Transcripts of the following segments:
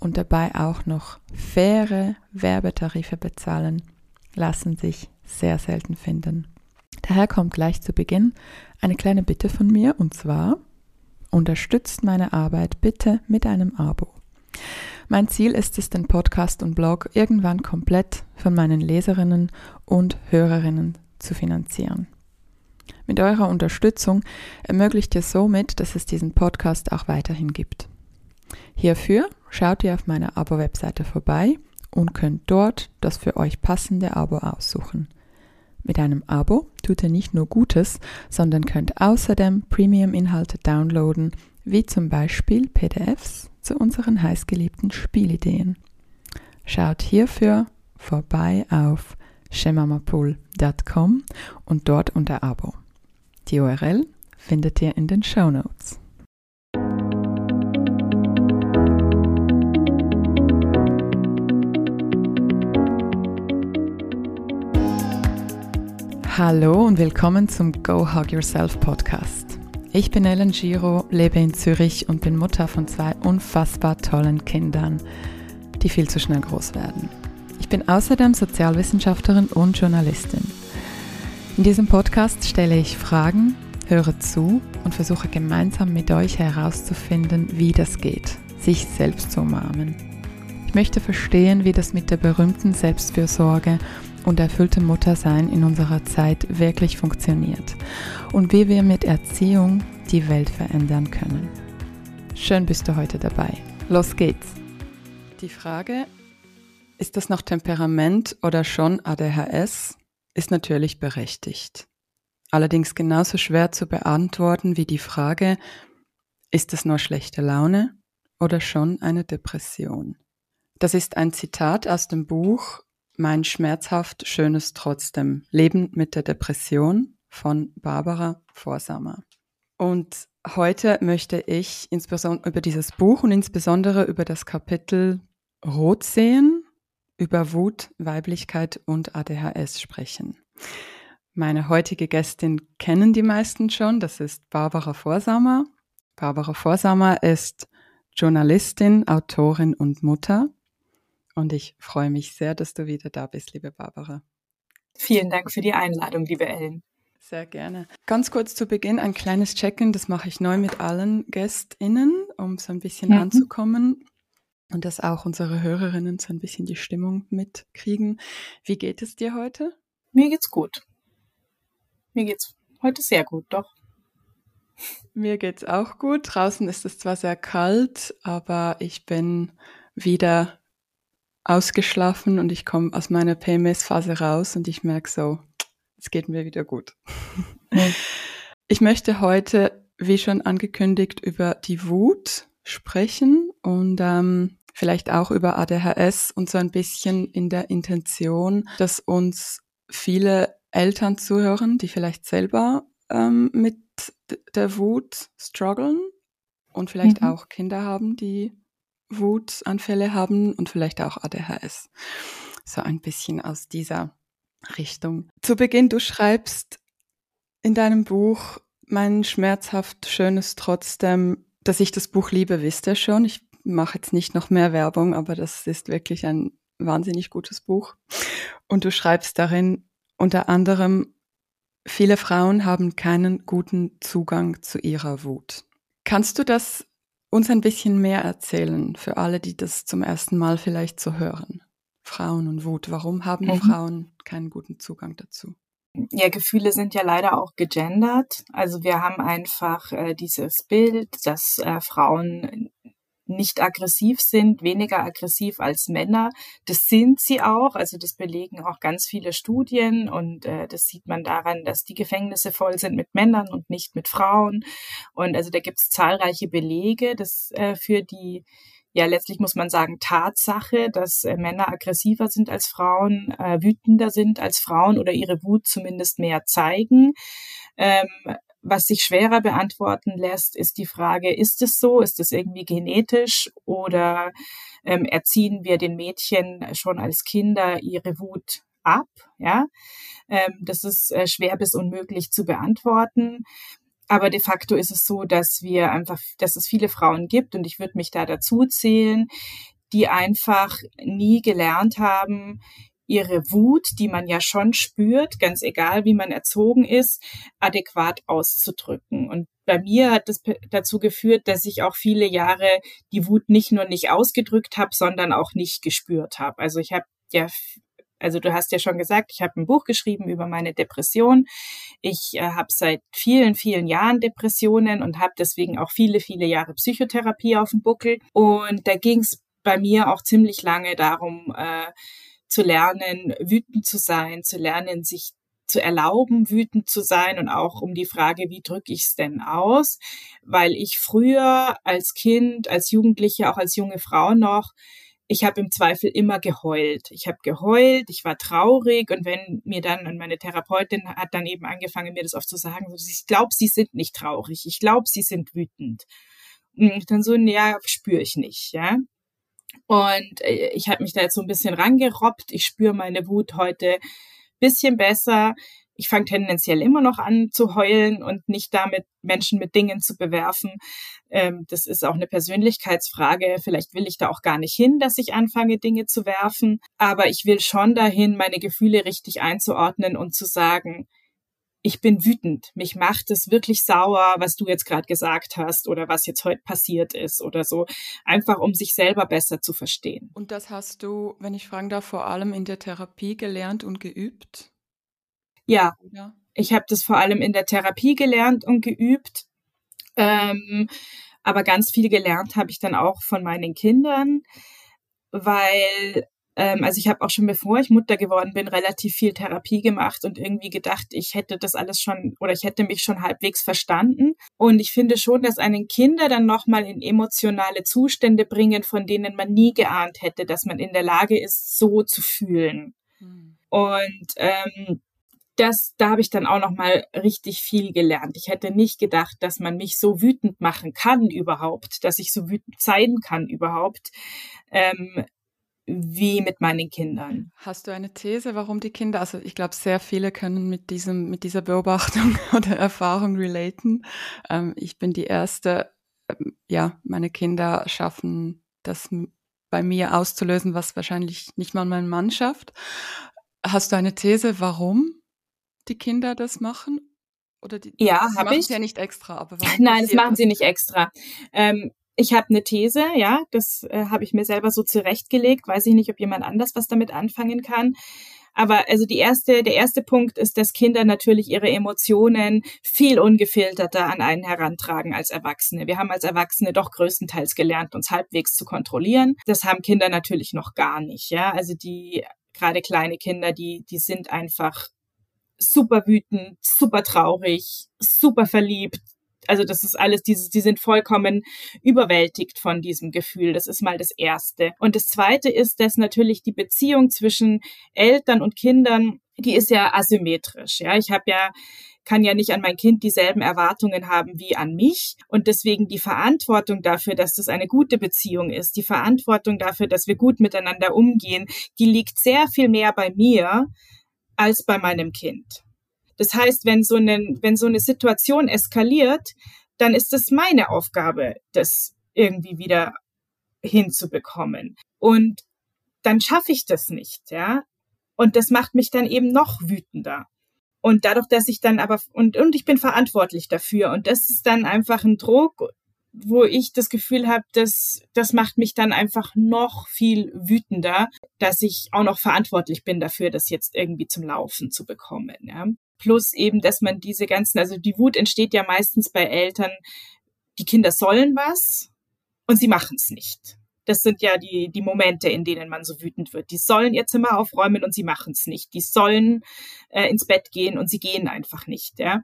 und dabei auch noch faire Werbetarife bezahlen, lassen sich sehr selten finden. Daher kommt gleich zu Beginn eine kleine Bitte von mir und zwar unterstützt meine Arbeit bitte mit einem Abo. Mein Ziel ist es, den Podcast und Blog irgendwann komplett von meinen Leserinnen und Hörerinnen zu finanzieren. Mit eurer Unterstützung ermöglicht ihr somit, dass es diesen Podcast auch weiterhin gibt. Hierfür schaut ihr auf meiner Abo-Webseite vorbei und könnt dort das für euch passende Abo aussuchen. Mit einem Abo tut ihr nicht nur Gutes, sondern könnt außerdem Premium-Inhalte downloaden, wie zum Beispiel PDFs zu unseren heißgeliebten Spielideen. Schaut hierfür vorbei auf shemamapool.com und dort unter Abo. Die URL findet ihr in den Show Notes. Hallo und willkommen zum Go Hug Yourself Podcast. Ich bin Ellen Giro, lebe in Zürich und bin Mutter von zwei unfassbar tollen Kindern, die viel zu schnell groß werden. Ich bin außerdem Sozialwissenschaftlerin und Journalistin. In diesem Podcast stelle ich Fragen, höre zu und versuche gemeinsam mit euch herauszufinden, wie das geht, sich selbst zu umarmen. Ich möchte verstehen, wie das mit der berühmten Selbstfürsorge und erfüllte Muttersein in unserer Zeit wirklich funktioniert und wie wir mit Erziehung die Welt verändern können. Schön bist du heute dabei. Los geht's. Die Frage, ist das noch Temperament oder schon ADHS, ist natürlich berechtigt. Allerdings genauso schwer zu beantworten wie die Frage, ist es nur schlechte Laune oder schon eine Depression? Das ist ein Zitat aus dem Buch mein schmerzhaft Schönes trotzdem. Leben mit der Depression von Barbara Vorsamer. Und heute möchte ich insbesondere über dieses Buch und insbesondere über das Kapitel Rot sehen, über Wut, Weiblichkeit und ADHS sprechen. Meine heutige Gästin kennen die meisten schon, das ist Barbara Vorsamer. Barbara Vorsamer ist Journalistin, Autorin und Mutter. Und ich freue mich sehr, dass du wieder da bist, liebe Barbara. Vielen Dank für die Einladung, liebe Ellen. Sehr gerne. Ganz kurz zu Beginn ein kleines Check-in, das mache ich neu mit allen GästInnen, um so ein bisschen mhm. anzukommen und dass auch unsere Hörerinnen so ein bisschen die Stimmung mitkriegen. Wie geht es dir heute? Mir geht's gut. Mir geht's heute sehr gut, doch. Mir geht's auch gut. Draußen ist es zwar sehr kalt, aber ich bin wieder ausgeschlafen und ich komme aus meiner PMS-Phase raus und ich merke so, es geht mir wieder gut. Mhm. Ich möchte heute, wie schon angekündigt, über die Wut sprechen und ähm, vielleicht auch über ADHS und so ein bisschen in der Intention, dass uns viele Eltern zuhören, die vielleicht selber ähm, mit der Wut strugglen und vielleicht mhm. auch Kinder haben, die Wutanfälle haben und vielleicht auch ADHS. So ein bisschen aus dieser Richtung. Zu Beginn, du schreibst in deinem Buch, mein schmerzhaft schönes trotzdem, dass ich das Buch liebe, wisst ihr schon. Ich mache jetzt nicht noch mehr Werbung, aber das ist wirklich ein wahnsinnig gutes Buch. Und du schreibst darin unter anderem, viele Frauen haben keinen guten Zugang zu ihrer Wut. Kannst du das uns ein bisschen mehr erzählen für alle, die das zum ersten Mal vielleicht so hören? Frauen und Wut. Warum haben mhm. Frauen keinen guten Zugang dazu? Ja, Gefühle sind ja leider auch gegendert. Also wir haben einfach äh, dieses Bild, dass äh, Frauen nicht aggressiv sind, weniger aggressiv als Männer. Das sind sie auch, also das belegen auch ganz viele Studien und äh, das sieht man daran, dass die Gefängnisse voll sind mit Männern und nicht mit Frauen. Und also da gibt es zahlreiche Belege das, äh, für die ja, letztlich muss man sagen, Tatsache, dass äh, Männer aggressiver sind als Frauen, äh, wütender sind als Frauen oder ihre Wut zumindest mehr zeigen. Ähm, was sich schwerer beantworten lässt, ist die Frage, ist es so? Ist es irgendwie genetisch oder ähm, erziehen wir den Mädchen schon als Kinder ihre Wut ab? Ja, ähm, das ist äh, schwer bis unmöglich zu beantworten. Aber de facto ist es so, dass wir einfach, dass es viele Frauen gibt und ich würde mich da dazu zählen, die einfach nie gelernt haben, ihre Wut, die man ja schon spürt, ganz egal wie man erzogen ist, adäquat auszudrücken. Und bei mir hat das dazu geführt, dass ich auch viele Jahre die Wut nicht nur nicht ausgedrückt habe, sondern auch nicht gespürt habe. Also ich habe ja also du hast ja schon gesagt, ich habe ein Buch geschrieben über meine Depression. Ich äh, habe seit vielen, vielen Jahren Depressionen und habe deswegen auch viele, viele Jahre Psychotherapie auf dem Buckel. Und da ging es bei mir auch ziemlich lange darum, äh, zu lernen, wütend zu sein, zu lernen, sich zu erlauben, wütend zu sein und auch um die Frage, wie drücke ich es denn aus? Weil ich früher als Kind, als Jugendliche, auch als junge Frau noch ich habe im Zweifel immer geheult. Ich habe geheult, ich war traurig und wenn mir dann, und meine Therapeutin hat dann eben angefangen, mir das oft zu sagen, ich glaube, sie sind nicht traurig, ich glaube, sie sind wütend. Und dann so, ja, spüre ich nicht, ja. Und äh, ich habe mich da jetzt so ein bisschen rangerobbt. Ich spüre meine Wut heute bisschen besser ich fange tendenziell immer noch an zu heulen und nicht damit Menschen mit Dingen zu bewerfen. Ähm, das ist auch eine Persönlichkeitsfrage. Vielleicht will ich da auch gar nicht hin, dass ich anfange, Dinge zu werfen. Aber ich will schon dahin, meine Gefühle richtig einzuordnen und zu sagen, ich bin wütend. Mich macht es wirklich sauer, was du jetzt gerade gesagt hast oder was jetzt heute passiert ist oder so. Einfach um sich selber besser zu verstehen. Und das hast du, wenn ich fragen darf, vor allem in der Therapie gelernt und geübt? Ja, ja. ich habe das vor allem in der Therapie gelernt und geübt. Ähm, aber ganz viel gelernt habe ich dann auch von meinen Kindern, weil, ähm, also ich habe auch schon bevor ich Mutter geworden bin, relativ viel Therapie gemacht und irgendwie gedacht, ich hätte das alles schon oder ich hätte mich schon halbwegs verstanden. Und ich finde schon, dass einen Kinder dann nochmal in emotionale Zustände bringen, von denen man nie geahnt hätte, dass man in der Lage ist, so zu fühlen. Hm. Und ähm, das, da habe ich dann auch noch mal richtig viel gelernt. Ich hätte nicht gedacht, dass man mich so wütend machen kann überhaupt, dass ich so wütend sein kann überhaupt, ähm, wie mit meinen Kindern. Hast du eine These, warum die Kinder, also ich glaube, sehr viele können mit diesem, mit dieser Beobachtung oder Erfahrung relaten. Ähm, ich bin die erste, ähm, ja, meine Kinder schaffen das bei mir auszulösen, was wahrscheinlich nicht mal mein Mann schafft. Hast du eine These, warum? die Kinder das machen? Oder die, ja, habe ich. ja nicht extra, aber Nein, das machen das? sie nicht extra. Ähm, ich habe eine These, ja, das äh, habe ich mir selber so zurechtgelegt. Weiß ich nicht, ob jemand anders was damit anfangen kann. Aber also die erste, der erste Punkt ist, dass Kinder natürlich ihre Emotionen viel ungefilterter an einen herantragen als Erwachsene. Wir haben als Erwachsene doch größtenteils gelernt, uns halbwegs zu kontrollieren. Das haben Kinder natürlich noch gar nicht, ja. Also die gerade kleine Kinder, die, die sind einfach super wütend, super traurig, super verliebt. Also das ist alles dieses, die sind vollkommen überwältigt von diesem Gefühl. Das ist mal das Erste. Und das Zweite ist, dass natürlich die Beziehung zwischen Eltern und Kindern, die ist ja asymmetrisch. Ja, ich habe ja kann ja nicht an mein Kind dieselben Erwartungen haben wie an mich. Und deswegen die Verantwortung dafür, dass das eine gute Beziehung ist, die Verantwortung dafür, dass wir gut miteinander umgehen, die liegt sehr viel mehr bei mir als bei meinem Kind. Das heißt, wenn so eine, wenn so eine Situation eskaliert, dann ist es meine Aufgabe, das irgendwie wieder hinzubekommen. Und dann schaffe ich das nicht, ja. Und das macht mich dann eben noch wütender. Und dadurch, dass ich dann aber, und, und ich bin verantwortlich dafür. Und das ist dann einfach ein Druck wo ich das Gefühl habe, dass das macht mich dann einfach noch viel wütender, dass ich auch noch verantwortlich bin dafür, das jetzt irgendwie zum Laufen zu bekommen. Ja. Plus eben, dass man diese ganzen, also die Wut entsteht ja meistens bei Eltern, die Kinder sollen was und sie machen es nicht. Das sind ja die, die Momente, in denen man so wütend wird. Die sollen ihr Zimmer aufräumen und sie machen es nicht. Die sollen äh, ins Bett gehen und sie gehen einfach nicht. Ja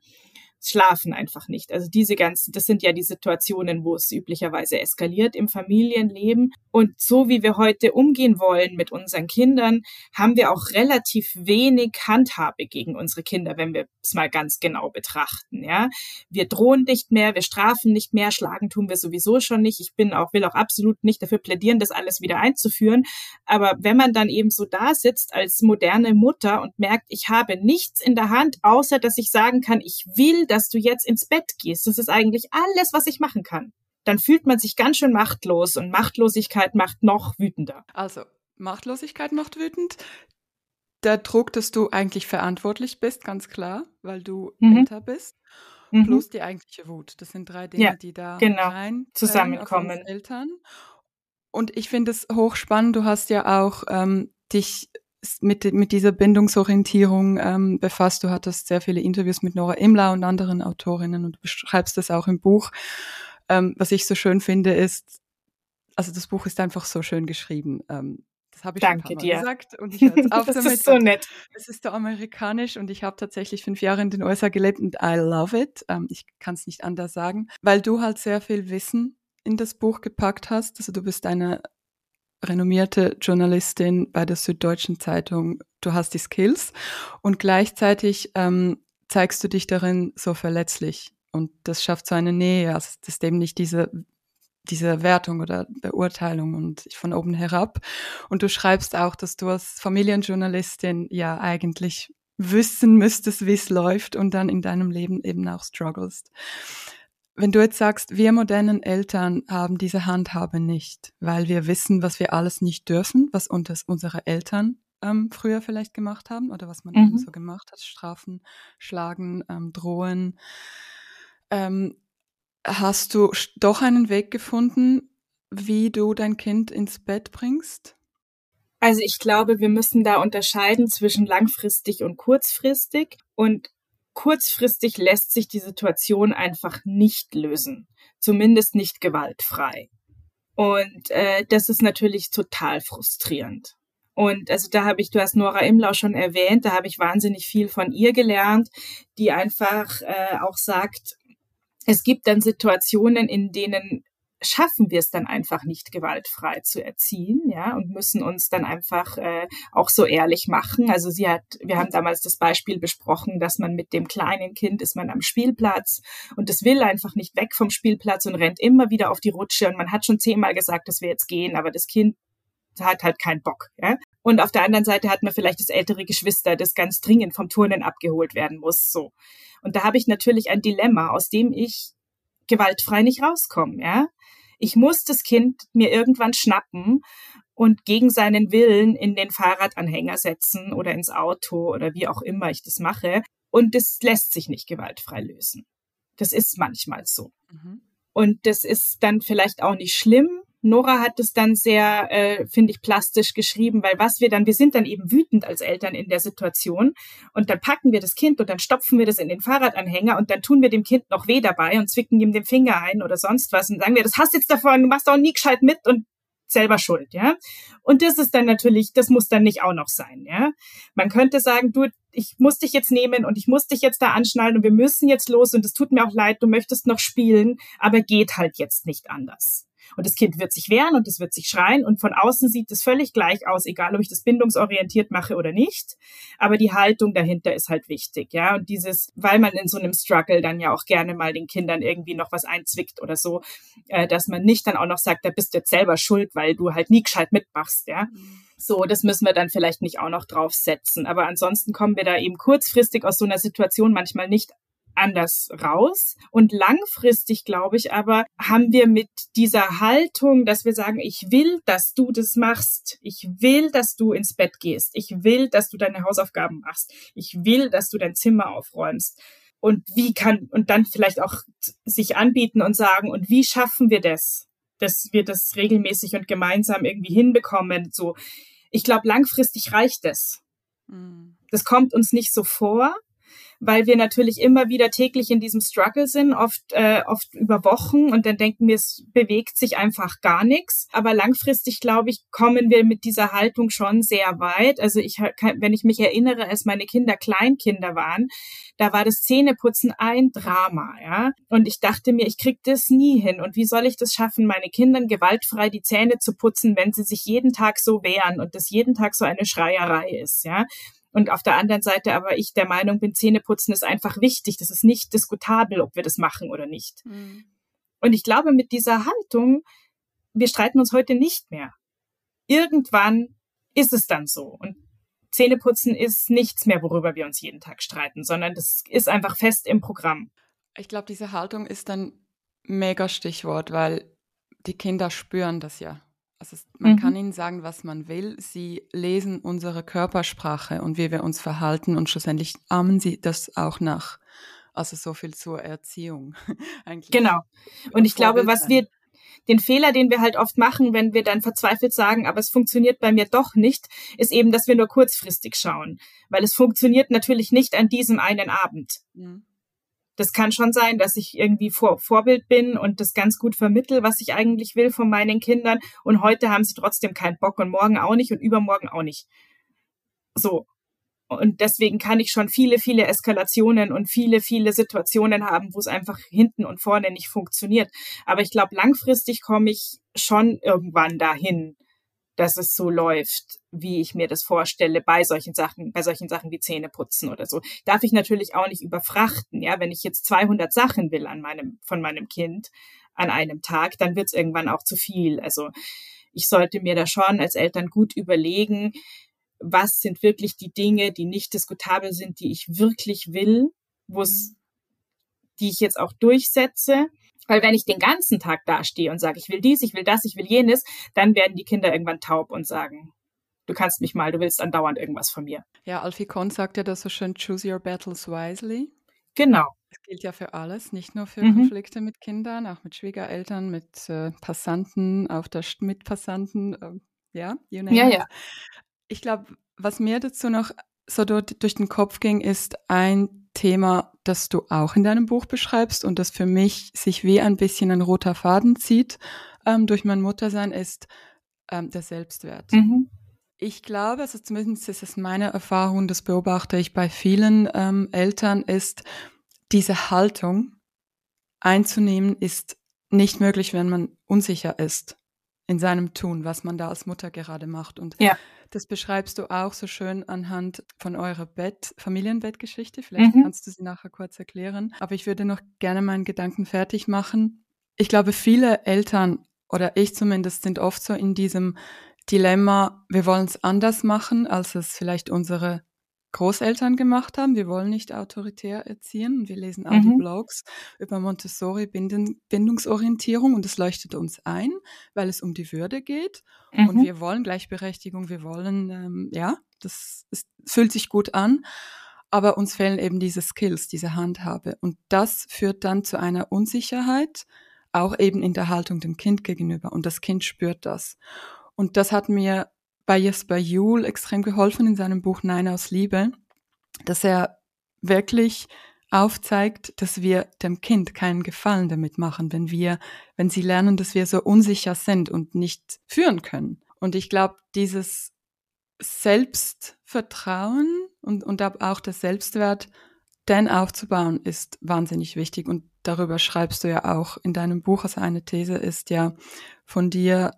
schlafen einfach nicht. Also diese ganzen, das sind ja die Situationen, wo es üblicherweise eskaliert im Familienleben. Und so wie wir heute umgehen wollen mit unseren Kindern, haben wir auch relativ wenig Handhabe gegen unsere Kinder, wenn wir es mal ganz genau betrachten. Ja, wir drohen nicht mehr, wir strafen nicht mehr, schlagen tun wir sowieso schon nicht. Ich bin auch will auch absolut nicht dafür plädieren, das alles wieder einzuführen. Aber wenn man dann eben so da sitzt als moderne Mutter und merkt, ich habe nichts in der Hand, außer dass ich sagen kann, ich will, dass du jetzt ins Bett gehst. Das ist eigentlich alles, was ich machen kann. Dann fühlt man sich ganz schön machtlos und Machtlosigkeit macht noch wütender. Also, Machtlosigkeit macht wütend. Der Druck, dass du eigentlich verantwortlich bist, ganz klar, weil du mhm. älter bist. Mhm. Plus die eigentliche Wut. Das sind drei Dinge, ja, die da genau. rein zusammenkommen. Eltern. Und ich finde es hochspannend. Du hast ja auch ähm, dich mit, mit dieser Bindungsorientierung ähm, befasst. Du hattest sehr viele Interviews mit Nora Imler und anderen Autorinnen und du beschreibst das auch im Buch. Ähm, was ich so schön finde, ist, also das Buch ist einfach so schön geschrieben. Ähm, das habe ich Danke schon dir. gesagt und ich höre auf das damit. ist so nett. Es ist so amerikanisch und ich habe tatsächlich fünf Jahre in den USA gelebt und I love it. Ähm, ich kann es nicht anders sagen, weil du halt sehr viel Wissen in das Buch gepackt hast. Also du bist eine renommierte Journalistin bei der Süddeutschen Zeitung. Du hast die Skills und gleichzeitig ähm, zeigst du dich darin so verletzlich. Und das schafft so eine Nähe. Also das ist eben nicht diese, diese Wertung oder Beurteilung und von oben herab. Und du schreibst auch, dass du als Familienjournalistin ja eigentlich wissen müsstest, wie es läuft und dann in deinem Leben eben auch strugglest. Wenn du jetzt sagst, wir modernen Eltern haben diese Handhabe nicht, weil wir wissen, was wir alles nicht dürfen, was unsere Eltern ähm, früher vielleicht gemacht haben oder was man mhm. eben so gemacht hat, strafen, schlagen, ähm, drohen. Ähm, hast du doch einen Weg gefunden, wie du dein Kind ins Bett bringst? Also ich glaube, wir müssen da unterscheiden zwischen langfristig und kurzfristig. Und kurzfristig lässt sich die Situation einfach nicht lösen, zumindest nicht gewaltfrei. Und äh, das ist natürlich total frustrierend. Und also da habe ich, du hast Nora Imlau schon erwähnt, da habe ich wahnsinnig viel von ihr gelernt, die einfach äh, auch sagt, es gibt dann Situationen, in denen schaffen wir es dann einfach nicht gewaltfrei zu erziehen, ja, und müssen uns dann einfach äh, auch so ehrlich machen. Also sie hat, wir haben damals das Beispiel besprochen, dass man mit dem kleinen Kind ist man am Spielplatz und es will einfach nicht weg vom Spielplatz und rennt immer wieder auf die Rutsche und man hat schon zehnmal gesagt, dass wir jetzt gehen, aber das Kind hat halt keinen Bock, ja. Und auf der anderen Seite hat man vielleicht das ältere Geschwister, das ganz dringend vom Turnen abgeholt werden muss, so. Und da habe ich natürlich ein Dilemma, aus dem ich gewaltfrei nicht rauskomme, ja. Ich muss das Kind mir irgendwann schnappen und gegen seinen Willen in den Fahrradanhänger setzen oder ins Auto oder wie auch immer ich das mache. Und das lässt sich nicht gewaltfrei lösen. Das ist manchmal so. Mhm. Und das ist dann vielleicht auch nicht schlimm, Nora hat es dann sehr, äh, finde ich, plastisch geschrieben, weil was wir dann, wir sind dann eben wütend als Eltern in der Situation und dann packen wir das Kind und dann stopfen wir das in den Fahrradanhänger und dann tun wir dem Kind noch weh dabei und zwicken ihm den Finger ein oder sonst was und sagen wir, das hast jetzt davon, du machst auch nie gescheit mit und selber schuld, ja. Und das ist dann natürlich, das muss dann nicht auch noch sein, ja. Man könnte sagen, du, ich muss dich jetzt nehmen und ich muss dich jetzt da anschnallen und wir müssen jetzt los und es tut mir auch leid, du möchtest noch spielen, aber geht halt jetzt nicht anders. Und das Kind wird sich wehren und es wird sich schreien und von außen sieht es völlig gleich aus, egal ob ich das bindungsorientiert mache oder nicht. Aber die Haltung dahinter ist halt wichtig, ja. Und dieses, weil man in so einem Struggle dann ja auch gerne mal den Kindern irgendwie noch was einzwickt oder so, äh, dass man nicht dann auch noch sagt, da bist du jetzt selber schuld, weil du halt nie gescheit mitmachst, ja. So, das müssen wir dann vielleicht nicht auch noch draufsetzen. Aber ansonsten kommen wir da eben kurzfristig aus so einer Situation manchmal nicht anders raus. Und langfristig, glaube ich, aber haben wir mit dieser Haltung, dass wir sagen, ich will, dass du das machst. Ich will, dass du ins Bett gehst. Ich will, dass du deine Hausaufgaben machst. Ich will, dass du dein Zimmer aufräumst. Und wie kann, und dann vielleicht auch sich anbieten und sagen, und wie schaffen wir das? Dass wir das regelmäßig und gemeinsam irgendwie hinbekommen. So, ich glaube, langfristig reicht es. Mhm. Das kommt uns nicht so vor, weil wir natürlich immer wieder täglich in diesem Struggle sind, oft, äh, oft über Wochen und dann denken wir, es bewegt sich einfach gar nichts. Aber langfristig, glaube ich, kommen wir mit dieser Haltung schon sehr weit. Also ich, wenn ich mich erinnere, als meine Kinder Kleinkinder waren, da war das Zähneputzen ein Drama, ja. Und ich dachte mir, ich krieg das nie hin. Und wie soll ich das schaffen, meine Kindern gewaltfrei die Zähne zu putzen, wenn sie sich jeden Tag so wehren und das jeden Tag so eine Schreierei ist, ja. Und auf der anderen Seite aber ich der Meinung bin, Zähneputzen ist einfach wichtig. Das ist nicht diskutabel, ob wir das machen oder nicht. Mhm. Und ich glaube, mit dieser Haltung, wir streiten uns heute nicht mehr. Irgendwann ist es dann so. Und Zähneputzen ist nichts mehr, worüber wir uns jeden Tag streiten, sondern das ist einfach fest im Programm. Ich glaube, diese Haltung ist ein mega Stichwort, weil die Kinder spüren das ja. Also man mhm. kann ihnen sagen, was man will. Sie lesen unsere Körpersprache und wie wir uns verhalten und schlussendlich ahmen sie das auch nach. Also so viel zur Erziehung. Eigentlich genau. Und ich glaube, was wir, den Fehler, den wir halt oft machen, wenn wir dann verzweifelt sagen, aber es funktioniert bei mir doch nicht, ist eben, dass wir nur kurzfristig schauen. Weil es funktioniert natürlich nicht an diesem einen Abend. Mhm das kann schon sein, dass ich irgendwie Vor Vorbild bin und das ganz gut vermittel, was ich eigentlich will von meinen Kindern. Und heute haben sie trotzdem keinen Bock und morgen auch nicht und übermorgen auch nicht. So. Und deswegen kann ich schon viele, viele Eskalationen und viele, viele Situationen haben, wo es einfach hinten und vorne nicht funktioniert. Aber ich glaube, langfristig komme ich schon irgendwann dahin, dass es so läuft, wie ich mir das vorstelle bei solchen Sachen, bei solchen Sachen wie Zähneputzen oder so. Darf ich natürlich auch nicht überfrachten, ja, wenn ich jetzt 200 Sachen will an meinem, von meinem Kind an einem Tag, dann wird es irgendwann auch zu viel. Also ich sollte mir da schon als Eltern gut überlegen, was sind wirklich die Dinge, die nicht diskutabel sind, die ich wirklich will, wo es, mhm. die ich jetzt auch durchsetze weil wenn ich den ganzen Tag dastehe und sage, ich will dies, ich will das, ich will jenes, dann werden die Kinder irgendwann taub und sagen, du kannst mich mal, du willst andauernd irgendwas von mir. Ja, Alfie Kohn sagt ja das so schön, choose your battles wisely. Genau. Das gilt ja für alles, nicht nur für mhm. Konflikte mit Kindern, auch mit Schwiegereltern, mit äh, Passanten, auf der St mit Passanten, äh, ja, you name ja, ja. Ich glaube, was mir dazu noch so durch, durch den Kopf ging, ist ein Thema, das du auch in deinem Buch beschreibst und das für mich sich wie ein bisschen ein roter Faden zieht ähm, durch mein Muttersein, ist ähm, der Selbstwert. Mhm. Ich glaube, also zumindest ist es meine Erfahrung, das beobachte ich bei vielen ähm, Eltern, ist diese Haltung einzunehmen, ist nicht möglich, wenn man unsicher ist in seinem Tun, was man da als Mutter gerade macht. Und ja. Das beschreibst du auch so schön anhand von eurer Bett, Familienbettgeschichte. Vielleicht mhm. kannst du sie nachher kurz erklären. Aber ich würde noch gerne meinen Gedanken fertig machen. Ich glaube, viele Eltern oder ich zumindest sind oft so in diesem Dilemma, wir wollen es anders machen, als es vielleicht unsere Großeltern gemacht haben. Wir wollen nicht autoritär erziehen wir lesen auch mhm. die Blogs über Montessori Bindungsorientierung und es leuchtet uns ein, weil es um die Würde geht mhm. und wir wollen Gleichberechtigung, wir wollen, ähm, ja, das ist, fühlt sich gut an, aber uns fehlen eben diese Skills, diese Handhabe und das führt dann zu einer Unsicherheit, auch eben in der Haltung dem Kind gegenüber und das Kind spürt das. Und das hat mir bei Jesper Juhl extrem geholfen in seinem Buch Nein aus Liebe, dass er wirklich aufzeigt, dass wir dem Kind keinen Gefallen damit machen, wenn wir, wenn sie lernen, dass wir so unsicher sind und nicht führen können. Und ich glaube, dieses Selbstvertrauen und, und auch der Selbstwert, den aufzubauen, ist wahnsinnig wichtig. Und darüber schreibst du ja auch in deinem Buch. Also eine These ist ja von dir,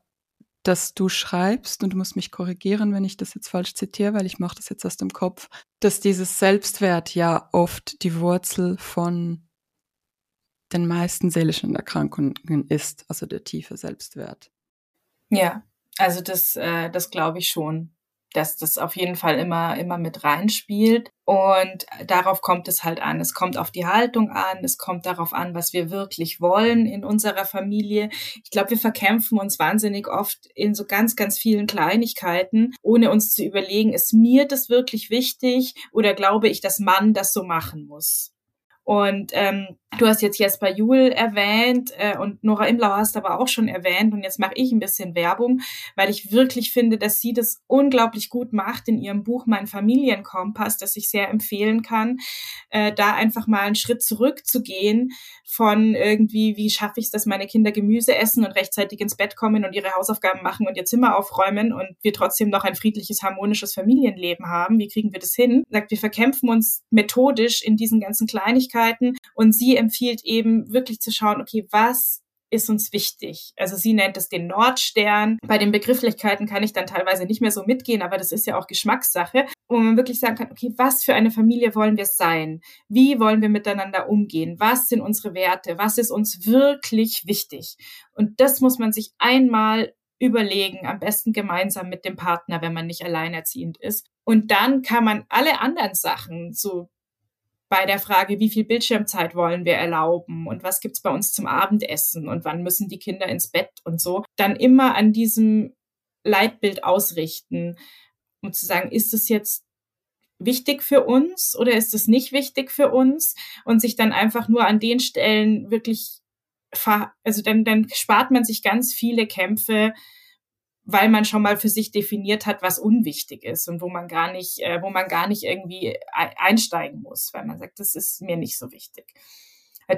dass du schreibst, und du musst mich korrigieren, wenn ich das jetzt falsch zitiere, weil ich mache das jetzt aus dem Kopf, dass dieses Selbstwert ja oft die Wurzel von den meisten seelischen Erkrankungen ist, also der tiefe Selbstwert. Ja, also das, äh, das glaube ich schon dass das auf jeden Fall immer, immer mit reinspielt. Und darauf kommt es halt an. Es kommt auf die Haltung an. Es kommt darauf an, was wir wirklich wollen in unserer Familie. Ich glaube, wir verkämpfen uns wahnsinnig oft in so ganz, ganz vielen Kleinigkeiten, ohne uns zu überlegen, ist mir das wirklich wichtig oder glaube ich, dass man das so machen muss? Und ähm, du hast jetzt Jesper Juhl erwähnt äh, und Nora Imlau hast aber auch schon erwähnt. Und jetzt mache ich ein bisschen Werbung, weil ich wirklich finde, dass sie das unglaublich gut macht in ihrem Buch Mein Familienkompass, das ich sehr empfehlen kann, äh, da einfach mal einen Schritt zurückzugehen von irgendwie, wie schaffe ich es, dass meine Kinder Gemüse essen und rechtzeitig ins Bett kommen und ihre Hausaufgaben machen und ihr Zimmer aufräumen und wir trotzdem noch ein friedliches, harmonisches Familienleben haben. Wie kriegen wir das hin? Sagt, wir verkämpfen uns methodisch in diesen ganzen Kleinigkeiten Möglichkeiten. Und sie empfiehlt eben wirklich zu schauen, okay, was ist uns wichtig. Also sie nennt es den Nordstern. Bei den Begrifflichkeiten kann ich dann teilweise nicht mehr so mitgehen, aber das ist ja auch Geschmackssache, wo man wirklich sagen kann, okay, was für eine Familie wollen wir sein? Wie wollen wir miteinander umgehen? Was sind unsere Werte? Was ist uns wirklich wichtig? Und das muss man sich einmal überlegen, am besten gemeinsam mit dem Partner, wenn man nicht alleinerziehend ist. Und dann kann man alle anderen Sachen, so bei der Frage, wie viel Bildschirmzeit wollen wir erlauben und was gibt's bei uns zum Abendessen und wann müssen die Kinder ins Bett und so, dann immer an diesem Leitbild ausrichten, um zu sagen, ist es jetzt wichtig für uns oder ist es nicht wichtig für uns? Und sich dann einfach nur an den Stellen wirklich, also dann, dann spart man sich ganz viele Kämpfe, weil man schon mal für sich definiert hat, was unwichtig ist und wo man gar nicht, äh, wo man gar nicht irgendwie einsteigen muss, weil man sagt, das ist mir nicht so wichtig.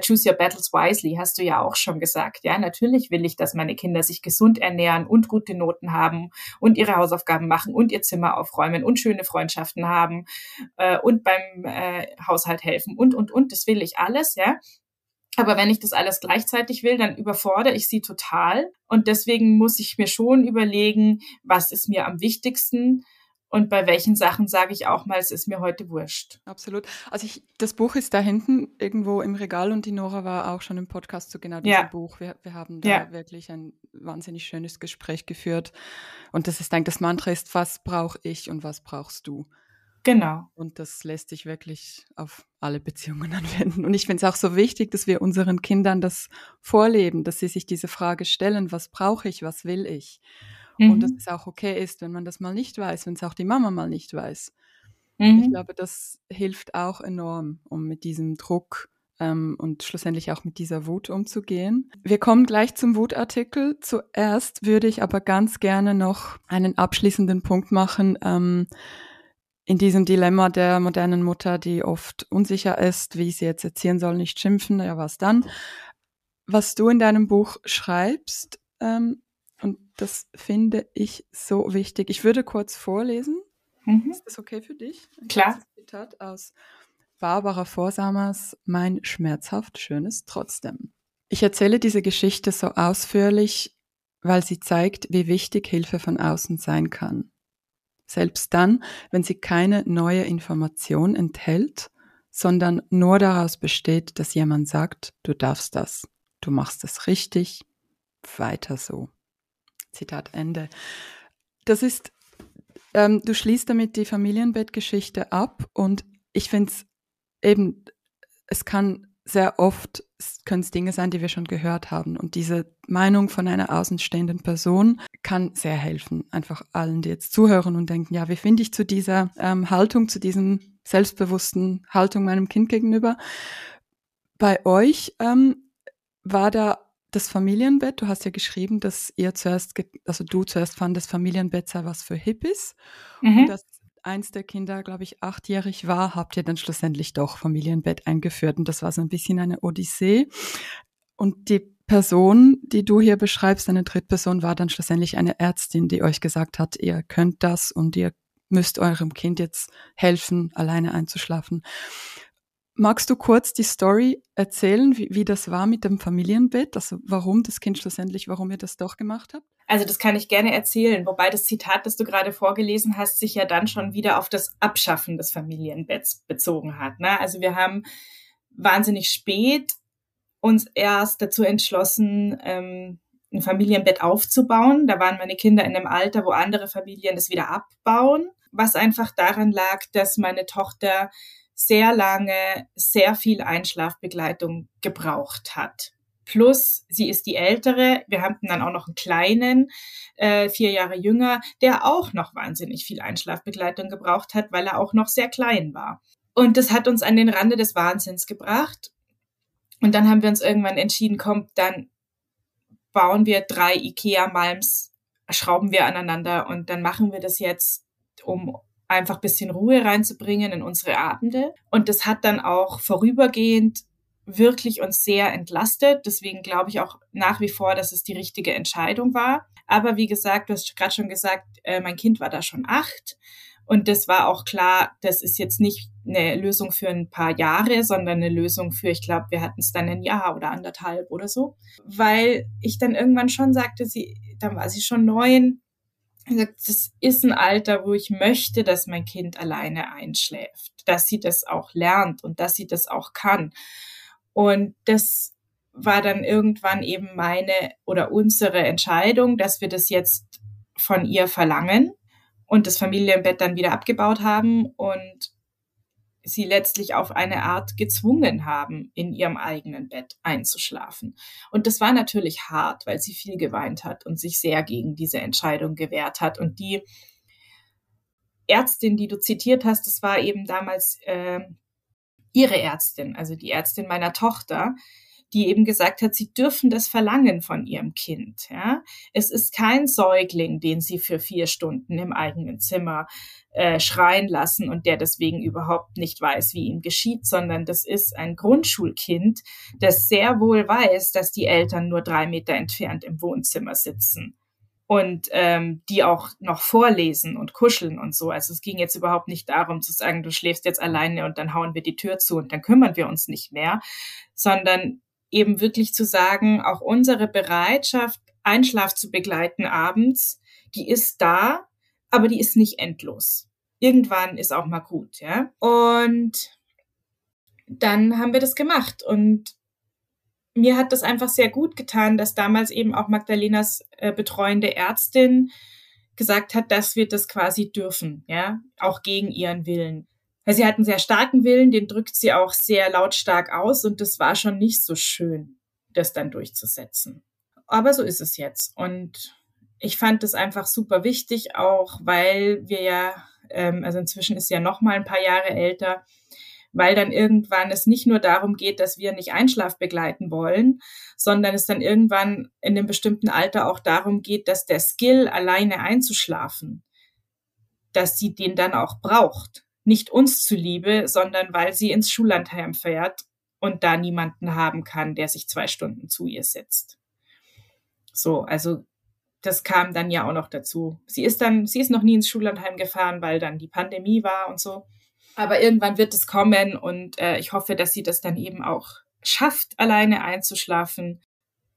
Choose your battles wisely, hast du ja auch schon gesagt. Ja, natürlich will ich, dass meine Kinder sich gesund ernähren und gute Noten haben und ihre Hausaufgaben machen und ihr Zimmer aufräumen und schöne Freundschaften haben äh, und beim äh, Haushalt helfen und, und, und. Das will ich alles, ja. Aber wenn ich das alles gleichzeitig will, dann überfordere ich sie total. Und deswegen muss ich mir schon überlegen, was ist mir am wichtigsten und bei welchen Sachen sage ich auch mal, es ist mir heute wurscht. Absolut. Also ich, das Buch ist da hinten irgendwo im Regal und die Nora war auch schon im Podcast zu genau diesem ja. Buch. Wir, wir haben da ja. wirklich ein wahnsinnig schönes Gespräch geführt. Und das ist eigentlich das Mantra ist, was brauche ich und was brauchst du? Genau. Und das lässt sich wirklich auf alle Beziehungen anwenden. Und ich finde es auch so wichtig, dass wir unseren Kindern das vorleben, dass sie sich diese Frage stellen, was brauche ich, was will ich? Mhm. Und dass es auch okay ist, wenn man das mal nicht weiß, wenn es auch die Mama mal nicht weiß. Mhm. Ich glaube, das hilft auch enorm, um mit diesem Druck ähm, und schlussendlich auch mit dieser Wut umzugehen. Wir kommen gleich zum Wutartikel. Zuerst würde ich aber ganz gerne noch einen abschließenden Punkt machen. Ähm, in diesem Dilemma der modernen Mutter, die oft unsicher ist, wie sie jetzt erziehen soll, nicht schimpfen, ja was dann. Was du in deinem Buch schreibst, ähm, und das finde ich so wichtig. Ich würde kurz vorlesen. Mhm. Ist das okay für dich? Ein Klar. Zitat aus Barbara Vorsamers Mein schmerzhaft schönes trotzdem. Ich erzähle diese Geschichte so ausführlich, weil sie zeigt, wie wichtig Hilfe von außen sein kann selbst dann, wenn sie keine neue Information enthält, sondern nur daraus besteht, dass jemand sagt, du darfst das, du machst es richtig, weiter so. Zitat Ende. Das ist, ähm, du schließt damit die Familienbettgeschichte ab und ich finde es eben, es kann sehr oft können es Dinge sein, die wir schon gehört haben. Und diese Meinung von einer außenstehenden Person kann sehr helfen. Einfach allen, die jetzt zuhören und denken, ja, wie finde ich zu dieser ähm, Haltung, zu diesem selbstbewussten Haltung meinem Kind gegenüber? Bei euch ähm, war da das Familienbett, du hast ja geschrieben, dass ihr zuerst, also du zuerst fandest, Familienbett sei was für Hippies. Mhm. Und dass eins der Kinder, glaube ich, achtjährig war, habt ihr dann schlussendlich doch Familienbett eingeführt. Und das war so ein bisschen eine Odyssee. Und die Person, die du hier beschreibst, eine Drittperson, war dann schlussendlich eine Ärztin, die euch gesagt hat, ihr könnt das und ihr müsst eurem Kind jetzt helfen, alleine einzuschlafen. Magst du kurz die Story erzählen, wie, wie das war mit dem Familienbett? Also warum das Kind schlussendlich, warum ihr das doch gemacht habt? Also das kann ich gerne erzählen, wobei das Zitat, das du gerade vorgelesen hast, sich ja dann schon wieder auf das Abschaffen des Familienbetts bezogen hat. Ne? Also wir haben wahnsinnig spät uns erst dazu entschlossen, ähm, ein Familienbett aufzubauen. Da waren meine Kinder in einem Alter, wo andere Familien das wieder abbauen, was einfach daran lag, dass meine Tochter sehr lange sehr viel Einschlafbegleitung gebraucht hat. Plus, sie ist die Ältere. Wir hatten dann auch noch einen kleinen, äh, vier Jahre jünger, der auch noch wahnsinnig viel Einschlafbegleitung gebraucht hat, weil er auch noch sehr klein war. Und das hat uns an den Rande des Wahnsinns gebracht. Und dann haben wir uns irgendwann entschieden, komm, dann bauen wir drei IKEA-Malms, schrauben wir aneinander und dann machen wir das jetzt, um einfach bisschen Ruhe reinzubringen in unsere Abende. Und das hat dann auch vorübergehend wirklich uns sehr entlastet. Deswegen glaube ich auch nach wie vor, dass es die richtige Entscheidung war. Aber wie gesagt, du hast gerade schon gesagt, äh, mein Kind war da schon acht. Und das war auch klar, das ist jetzt nicht eine Lösung für ein paar Jahre, sondern eine Lösung für, ich glaube, wir hatten es dann ein Jahr oder anderthalb oder so. Weil ich dann irgendwann schon sagte, sie, dann war sie schon neun. Das ist ein Alter, wo ich möchte, dass mein Kind alleine einschläft, dass sie das auch lernt und dass sie das auch kann. Und das war dann irgendwann eben meine oder unsere Entscheidung, dass wir das jetzt von ihr verlangen und das Familienbett dann wieder abgebaut haben und sie letztlich auf eine Art gezwungen haben, in ihrem eigenen Bett einzuschlafen. Und das war natürlich hart, weil sie viel geweint hat und sich sehr gegen diese Entscheidung gewehrt hat. Und die Ärztin, die du zitiert hast, das war eben damals äh, ihre Ärztin, also die Ärztin meiner Tochter, die eben gesagt hat, sie dürfen das verlangen von ihrem Kind. Ja? Es ist kein Säugling, den sie für vier Stunden im eigenen Zimmer äh, schreien lassen und der deswegen überhaupt nicht weiß, wie ihm geschieht, sondern das ist ein Grundschulkind, das sehr wohl weiß, dass die Eltern nur drei Meter entfernt im Wohnzimmer sitzen und ähm, die auch noch vorlesen und kuscheln und so. Also es ging jetzt überhaupt nicht darum zu sagen, du schläfst jetzt alleine und dann hauen wir die Tür zu und dann kümmern wir uns nicht mehr, sondern eben wirklich zu sagen, auch unsere Bereitschaft, Einschlaf zu begleiten abends, die ist da, aber die ist nicht endlos. Irgendwann ist auch mal gut, ja. Und dann haben wir das gemacht und mir hat das einfach sehr gut getan, dass damals eben auch Magdalenas äh, betreuende Ärztin gesagt hat, dass wir das quasi dürfen, ja, auch gegen ihren Willen. Weil sie hat einen sehr starken Willen, den drückt sie auch sehr lautstark aus und das war schon nicht so schön, das dann durchzusetzen. Aber so ist es jetzt. Und ich fand das einfach super wichtig, auch weil wir ja, ähm, also inzwischen ist sie ja noch mal ein paar Jahre älter, weil dann irgendwann es nicht nur darum geht, dass wir nicht Einschlaf begleiten wollen, sondern es dann irgendwann in einem bestimmten Alter auch darum geht, dass der Skill alleine einzuschlafen, dass sie den dann auch braucht nicht uns zuliebe, sondern weil sie ins Schullandheim fährt und da niemanden haben kann, der sich zwei Stunden zu ihr setzt. So, also das kam dann ja auch noch dazu. Sie ist dann, sie ist noch nie ins Schullandheim gefahren, weil dann die Pandemie war und so. Aber irgendwann wird es kommen und äh, ich hoffe, dass sie das dann eben auch schafft, alleine einzuschlafen.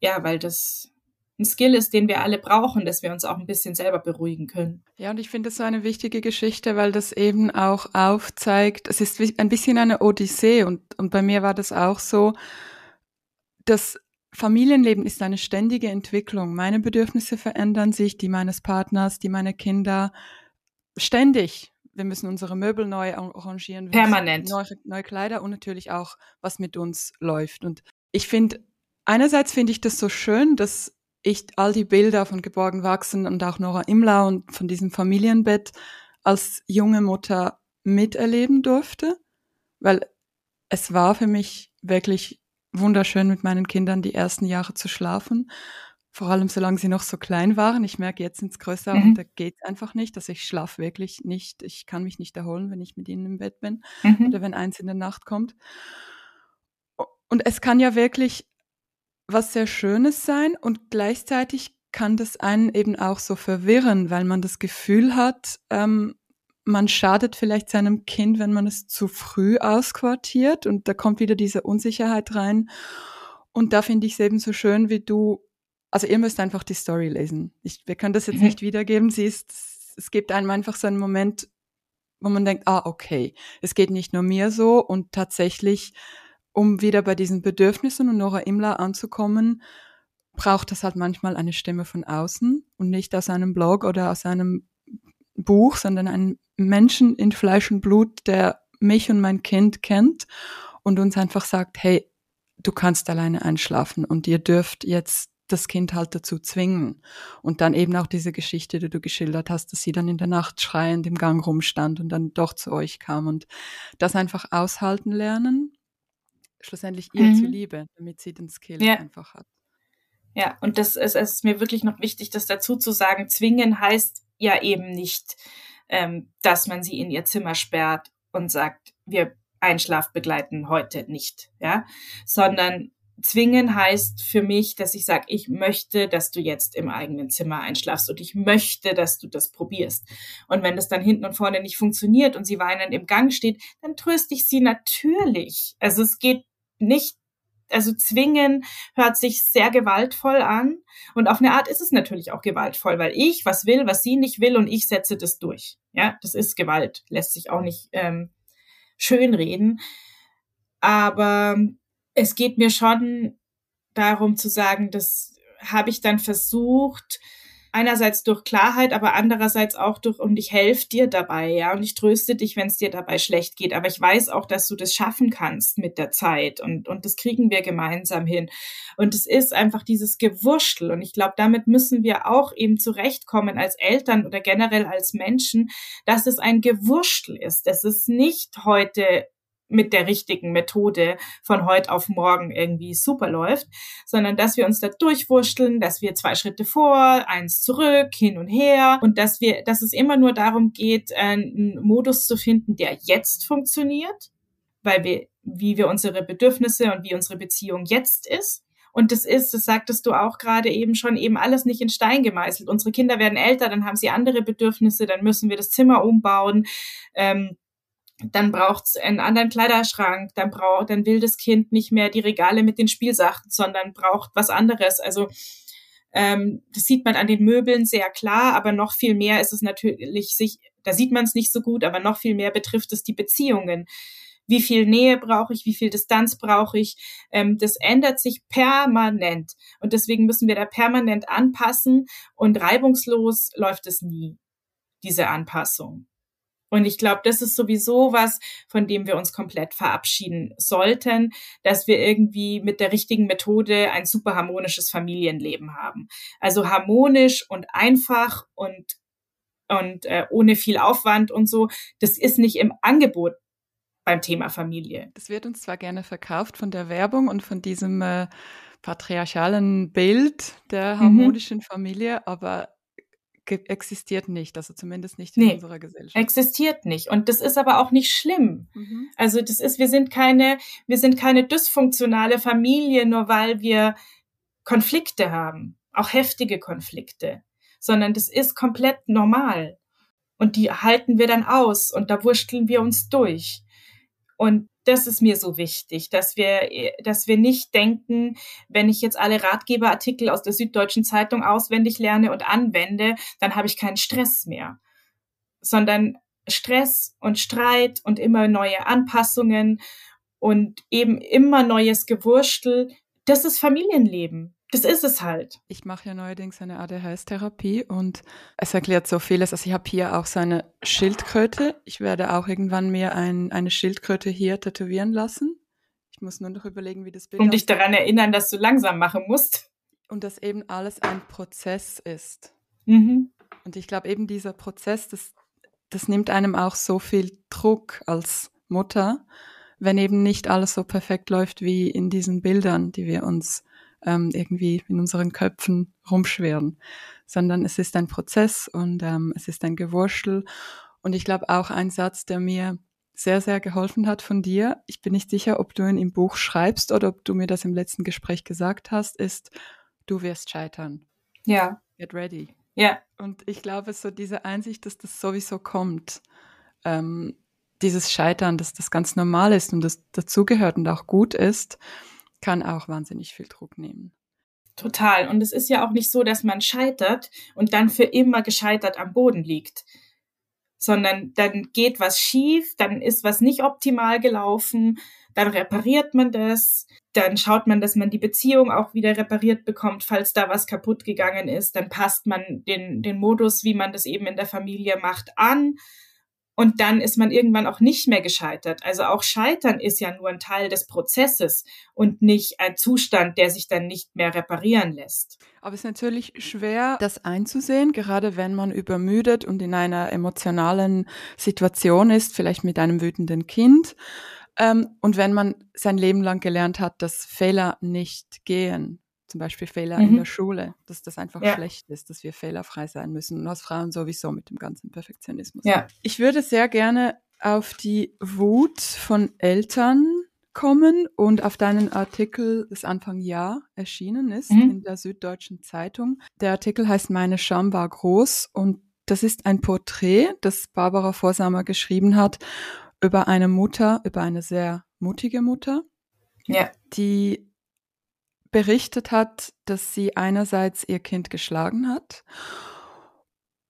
Ja, weil das ein Skill ist, den wir alle brauchen, dass wir uns auch ein bisschen selber beruhigen können. Ja, und ich finde das so eine wichtige Geschichte, weil das eben auch aufzeigt, es ist ein bisschen eine Odyssee und, und bei mir war das auch so, das Familienleben ist eine ständige Entwicklung. Meine Bedürfnisse verändern sich, die meines Partners, die meiner Kinder, ständig. Wir müssen unsere Möbel neu arrangieren. Permanent. Neue, neue Kleider und natürlich auch, was mit uns läuft. Und ich finde, einerseits finde ich das so schön, dass ich all die Bilder von Geborgen wachsen und auch Nora Imlau und von diesem Familienbett als junge Mutter miterleben durfte, weil es war für mich wirklich wunderschön, mit meinen Kindern die ersten Jahre zu schlafen. Vor allem, solange sie noch so klein waren. Ich merke jetzt ins Größere, mhm. und da geht einfach nicht. dass ich schlafe wirklich nicht. Ich kann mich nicht erholen, wenn ich mit ihnen im Bett bin mhm. oder wenn eins in der Nacht kommt. Und es kann ja wirklich was sehr Schönes sein und gleichzeitig kann das einen eben auch so verwirren, weil man das Gefühl hat, ähm, man schadet vielleicht seinem Kind, wenn man es zu früh ausquartiert und da kommt wieder diese Unsicherheit rein. Und da finde ich es eben so schön, wie du, also ihr müsst einfach die Story lesen. Ich, wir können das jetzt mhm. nicht wiedergeben. Sie ist, es gibt einem einfach so einen Moment, wo man denkt, ah, okay, es geht nicht nur mir so und tatsächlich um wieder bei diesen Bedürfnissen und Nora Imler anzukommen, braucht das halt manchmal eine Stimme von außen und nicht aus einem Blog oder aus einem Buch, sondern einen Menschen in Fleisch und Blut, der mich und mein Kind kennt und uns einfach sagt, hey, du kannst alleine einschlafen und ihr dürft jetzt das Kind halt dazu zwingen. Und dann eben auch diese Geschichte, die du geschildert hast, dass sie dann in der Nacht schreiend im Gang rumstand und dann doch zu euch kam und das einfach aushalten lernen, schlussendlich ihr mhm. zuliebe, damit sie den Skill ja. einfach hat. Ja, und das ist, es ist mir wirklich noch wichtig, das dazu zu sagen. Zwingen heißt ja eben nicht, ähm, dass man sie in ihr Zimmer sperrt und sagt, wir Einschlaf begleiten heute nicht, ja, sondern zwingen heißt für mich, dass ich sage, ich möchte, dass du jetzt im eigenen Zimmer einschlafst und ich möchte, dass du das probierst. Und wenn das dann hinten und vorne nicht funktioniert und sie weinend im Gang steht, dann tröste ich sie natürlich. Also es geht nicht also zwingen hört sich sehr gewaltvoll an. Und auf eine Art ist es natürlich auch gewaltvoll, weil ich was will, was sie nicht will und ich setze das durch. Ja, das ist Gewalt, lässt sich auch nicht ähm, schönreden. Aber es geht mir schon darum zu sagen, das habe ich dann versucht, einerseits durch Klarheit, aber andererseits auch durch und ich helfe dir dabei, ja, und ich tröste dich, wenn es dir dabei schlecht geht, aber ich weiß auch, dass du das schaffen kannst mit der Zeit und und das kriegen wir gemeinsam hin. Und es ist einfach dieses Gewurschtel und ich glaube, damit müssen wir auch eben zurechtkommen als Eltern oder generell als Menschen, dass es ein Gewurschtel ist. Es ist nicht heute mit der richtigen Methode von heute auf morgen irgendwie super läuft, sondern dass wir uns da durchwurschteln, dass wir zwei Schritte vor, eins zurück, hin und her und dass wir, dass es immer nur darum geht, einen Modus zu finden, der jetzt funktioniert, weil wir, wie wir unsere Bedürfnisse und wie unsere Beziehung jetzt ist. Und das ist, das sagtest du auch gerade eben schon, eben alles nicht in Stein gemeißelt. Unsere Kinder werden älter, dann haben sie andere Bedürfnisse, dann müssen wir das Zimmer umbauen. Ähm, dann braucht's einen anderen Kleiderschrank, dann braucht, dann will das Kind nicht mehr die Regale mit den Spielsachen, sondern braucht was anderes. Also ähm, das sieht man an den Möbeln sehr klar, aber noch viel mehr ist es natürlich sich, da sieht man es nicht so gut, aber noch viel mehr betrifft es die Beziehungen. Wie viel Nähe brauche ich, wie viel Distanz brauche ich? Ähm, das ändert sich permanent und deswegen müssen wir da permanent anpassen und reibungslos läuft es nie, diese Anpassung. Und ich glaube, das ist sowieso was, von dem wir uns komplett verabschieden sollten, dass wir irgendwie mit der richtigen Methode ein super harmonisches Familienleben haben. Also harmonisch und einfach und und äh, ohne viel Aufwand und so. Das ist nicht im Angebot beim Thema Familie. Das wird uns zwar gerne verkauft von der Werbung und von diesem äh, patriarchalen Bild der mhm. harmonischen mhm. Familie, aber existiert nicht, also zumindest nicht in nee, unserer Gesellschaft. Existiert nicht. Und das ist aber auch nicht schlimm. Mhm. Also das ist, wir sind keine, wir sind keine dysfunktionale Familie, nur weil wir Konflikte haben, auch heftige Konflikte, sondern das ist komplett normal. Und die halten wir dann aus und da wurschteln wir uns durch. Und das ist mir so wichtig, dass wir, dass wir nicht denken, wenn ich jetzt alle Ratgeberartikel aus der Süddeutschen Zeitung auswendig lerne und anwende, dann habe ich keinen Stress mehr, sondern Stress und Streit und immer neue Anpassungen und eben immer neues Gewurstel, das ist Familienleben. Das ist es halt. Ich mache ja neuerdings eine ADHS-Therapie und es erklärt so vieles. Also ich habe hier auch so eine Schildkröte. Ich werde auch irgendwann mir ein, eine Schildkröte hier tätowieren lassen. Ich muss nur noch überlegen, wie das Bild Um dich daran erinnern, dass du langsam machen musst. Und dass eben alles ein Prozess ist. Mhm. Und ich glaube eben dieser Prozess, das, das nimmt einem auch so viel Druck als Mutter, wenn eben nicht alles so perfekt läuft wie in diesen Bildern, die wir uns ähm, irgendwie in unseren Köpfen rumschwirren, sondern es ist ein Prozess und ähm, es ist ein Gewurschtel. Und ich glaube auch ein Satz, der mir sehr, sehr geholfen hat von dir. Ich bin nicht sicher, ob du ihn im Buch schreibst oder ob du mir das im letzten Gespräch gesagt hast, ist, du wirst scheitern. Ja. Get ready. Ja. Und ich glaube, so diese Einsicht, dass das sowieso kommt, ähm, dieses Scheitern, dass das ganz normal ist und das dazugehört und auch gut ist, kann auch wahnsinnig viel Druck nehmen. Total. Und es ist ja auch nicht so, dass man scheitert und dann für immer gescheitert am Boden liegt, sondern dann geht was schief, dann ist was nicht optimal gelaufen, dann repariert man das, dann schaut man, dass man die Beziehung auch wieder repariert bekommt, falls da was kaputt gegangen ist, dann passt man den, den Modus, wie man das eben in der Familie macht, an Und dann ist man irgendwann auch nicht mehr gescheitert. Also auch Scheitern ist ja nur ein Teil des Prozesses und nicht ein Zustand, der sich dann nicht mehr reparieren lässt. Aber es ist natürlich schwer, das einzusehen, gerade wenn man übermüdet und in einer emotionalen Situation ist, vielleicht mit einem wütenden Kind. Ähm, und wenn man sein Leben lang gelernt hat, dass Fehler nicht gehen, zum Beispiel Fehler mhm. in der Schule, dass das einfach ja. schlecht ist, dass wir fehlerfrei sein müssen. Und als Frauen sowieso mit dem ganzen Perfektionismus. Ja. Ich würde sehr gerne auf die Wut von Eltern kommen und auf deinen Artikel, das Anfang Jahr erschienen ist mhm. in der Süddeutschen Zeitung. Der Artikel heißt Meine Scham war groß und das ist ein Porträt, das Barbara Vorsamer geschrieben hat über eine Mutter, über eine sehr mutige Mutter, ja. die berichtet hat, dass sie einerseits ihr Kind geschlagen hat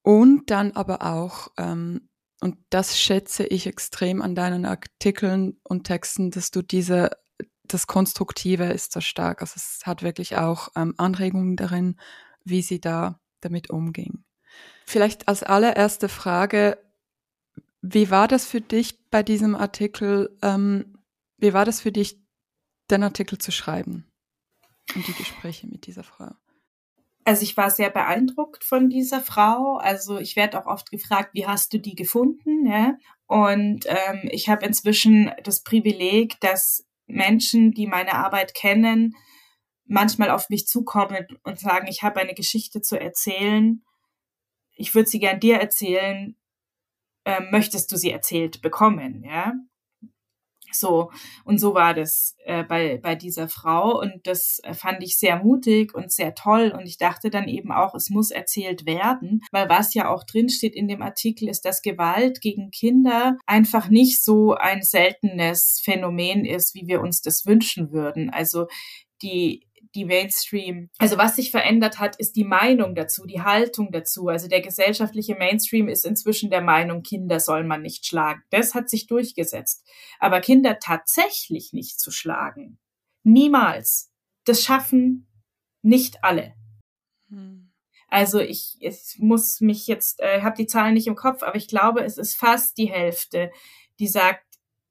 und dann aber auch, ähm, und das schätze ich extrem an deinen Artikeln und Texten, dass du diese, das Konstruktive ist so stark. Also es hat wirklich auch ähm, Anregungen darin, wie sie da damit umging. Vielleicht als allererste Frage, wie war das für dich bei diesem Artikel? Ähm, wie war das für dich, den Artikel zu schreiben? Und die Gespräche mit dieser Frau? Also ich war sehr beeindruckt von dieser Frau. Also ich werde auch oft gefragt, wie hast du die gefunden? Ja? Und ähm, ich habe inzwischen das Privileg, dass Menschen, die meine Arbeit kennen, manchmal auf mich zukommen und sagen, ich habe eine Geschichte zu erzählen. Ich würde sie gern dir erzählen. Ähm, möchtest du sie erzählt bekommen? Ja? So, und so war das äh, bei, bei dieser Frau. Und das äh, fand ich sehr mutig und sehr toll. Und ich dachte dann eben auch, es muss erzählt werden, weil was ja auch drinsteht in dem Artikel ist, dass Gewalt gegen Kinder einfach nicht so ein seltenes Phänomen ist, wie wir uns das wünschen würden. Also die die Mainstream. Also was sich verändert hat, ist die Meinung dazu, die Haltung dazu. Also der gesellschaftliche Mainstream ist inzwischen der Meinung, Kinder soll man nicht schlagen. Das hat sich durchgesetzt. Aber Kinder tatsächlich nicht zu schlagen, niemals. Das schaffen nicht alle. Hm. Also ich, ich muss mich jetzt, äh, habe die Zahlen nicht im Kopf, aber ich glaube, es ist fast die Hälfte, die sagt,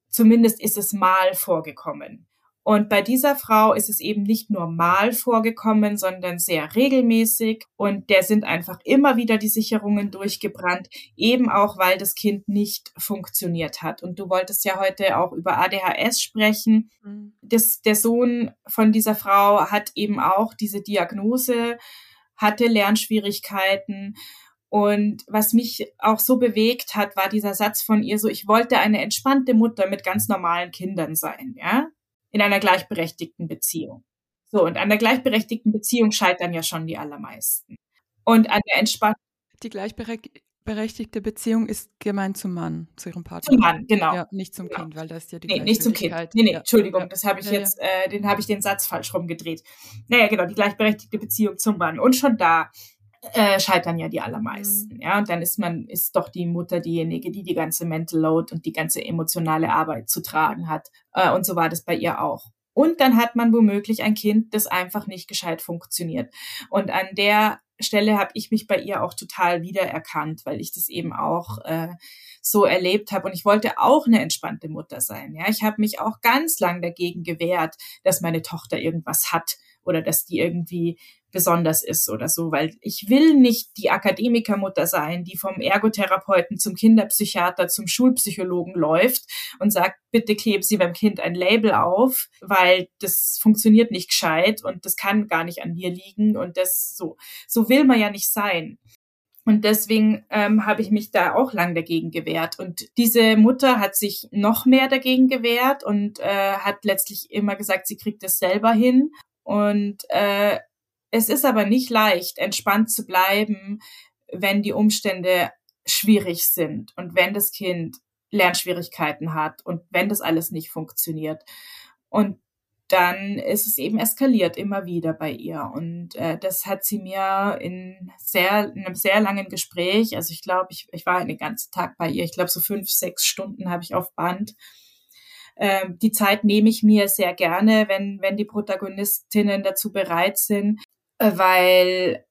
zumindest ist es mal vorgekommen. Und bei dieser Frau ist es eben nicht nur mal vorgekommen, sondern sehr regelmäßig. Und der sind einfach immer wieder die Sicherungen durchgebrannt, eben auch, weil das Kind nicht funktioniert hat. Und du wolltest ja heute auch über ADHS sprechen. Mhm. Das, der Sohn von dieser Frau hat eben auch diese Diagnose, hatte Lernschwierigkeiten. Und was mich auch so bewegt hat, war dieser Satz von ihr so, ich wollte eine entspannte Mutter mit ganz normalen Kindern sein, ja in einer gleichberechtigten Beziehung. So, und an der gleichberechtigten Beziehung scheitern ja schon die allermeisten. Und an der Entspannung. Die gleichberechtigte Beziehung ist gemeint zum Mann, zu ihrem Partner. Zum Mann, genau. Ja, nicht zum genau. Kind, weil das ist ja die Nee, nicht zum Kind. Nee, nee, ja. Entschuldigung, ja. das habe ich jetzt, äh, den habe ich den Satz falsch rumgedreht. Naja, genau, die gleichberechtigte Beziehung zum Mann. Und schon da äh, scheitern ja die allermeisten. Mhm. Ja, und dann ist man, ist doch die Mutter diejenige, die die ganze Mental Load und die ganze emotionale Arbeit zu tragen hat. Äh, und so war das bei ihr auch. Und dann hat man womöglich ein Kind, das einfach nicht gescheit funktioniert. Und an der Stelle habe ich mich bei ihr auch total wiedererkannt, weil ich das eben auch äh, so erlebt habe. Und ich wollte auch eine entspannte Mutter sein. Ja, ich habe mich auch ganz lang dagegen gewehrt, dass meine Tochter irgendwas hat oder dass die irgendwie besonders ist oder so, weil ich will nicht die Akademikermutter sein, die vom Ergotherapeuten zum Kinderpsychiater zum Schulpsychologen läuft und sagt, bitte kleben Sie beim Kind ein Label auf, weil das funktioniert nicht gescheit und das kann gar nicht an mir liegen und das so. So will man ja nicht sein. Und deswegen ähm, habe ich mich da auch lang dagegen gewehrt. Und diese Mutter hat sich noch mehr dagegen gewehrt und äh, hat letztlich immer gesagt, sie kriegt es selber hin. Und äh, es ist aber nicht leicht, entspannt zu bleiben, wenn die Umstände schwierig sind und wenn das Kind Lernschwierigkeiten hat und wenn das alles nicht funktioniert. Und dann ist es eben eskaliert immer wieder bei ihr. Und äh, das hat sie mir in, sehr, in einem sehr langen Gespräch, also ich glaube, ich, ich war den ganzen Tag bei ihr, ich glaube so fünf, sechs Stunden habe ich auf Band. Ähm, die Zeit nehme ich mir sehr gerne, wenn, wenn die Protagonistinnen dazu bereit sind, weil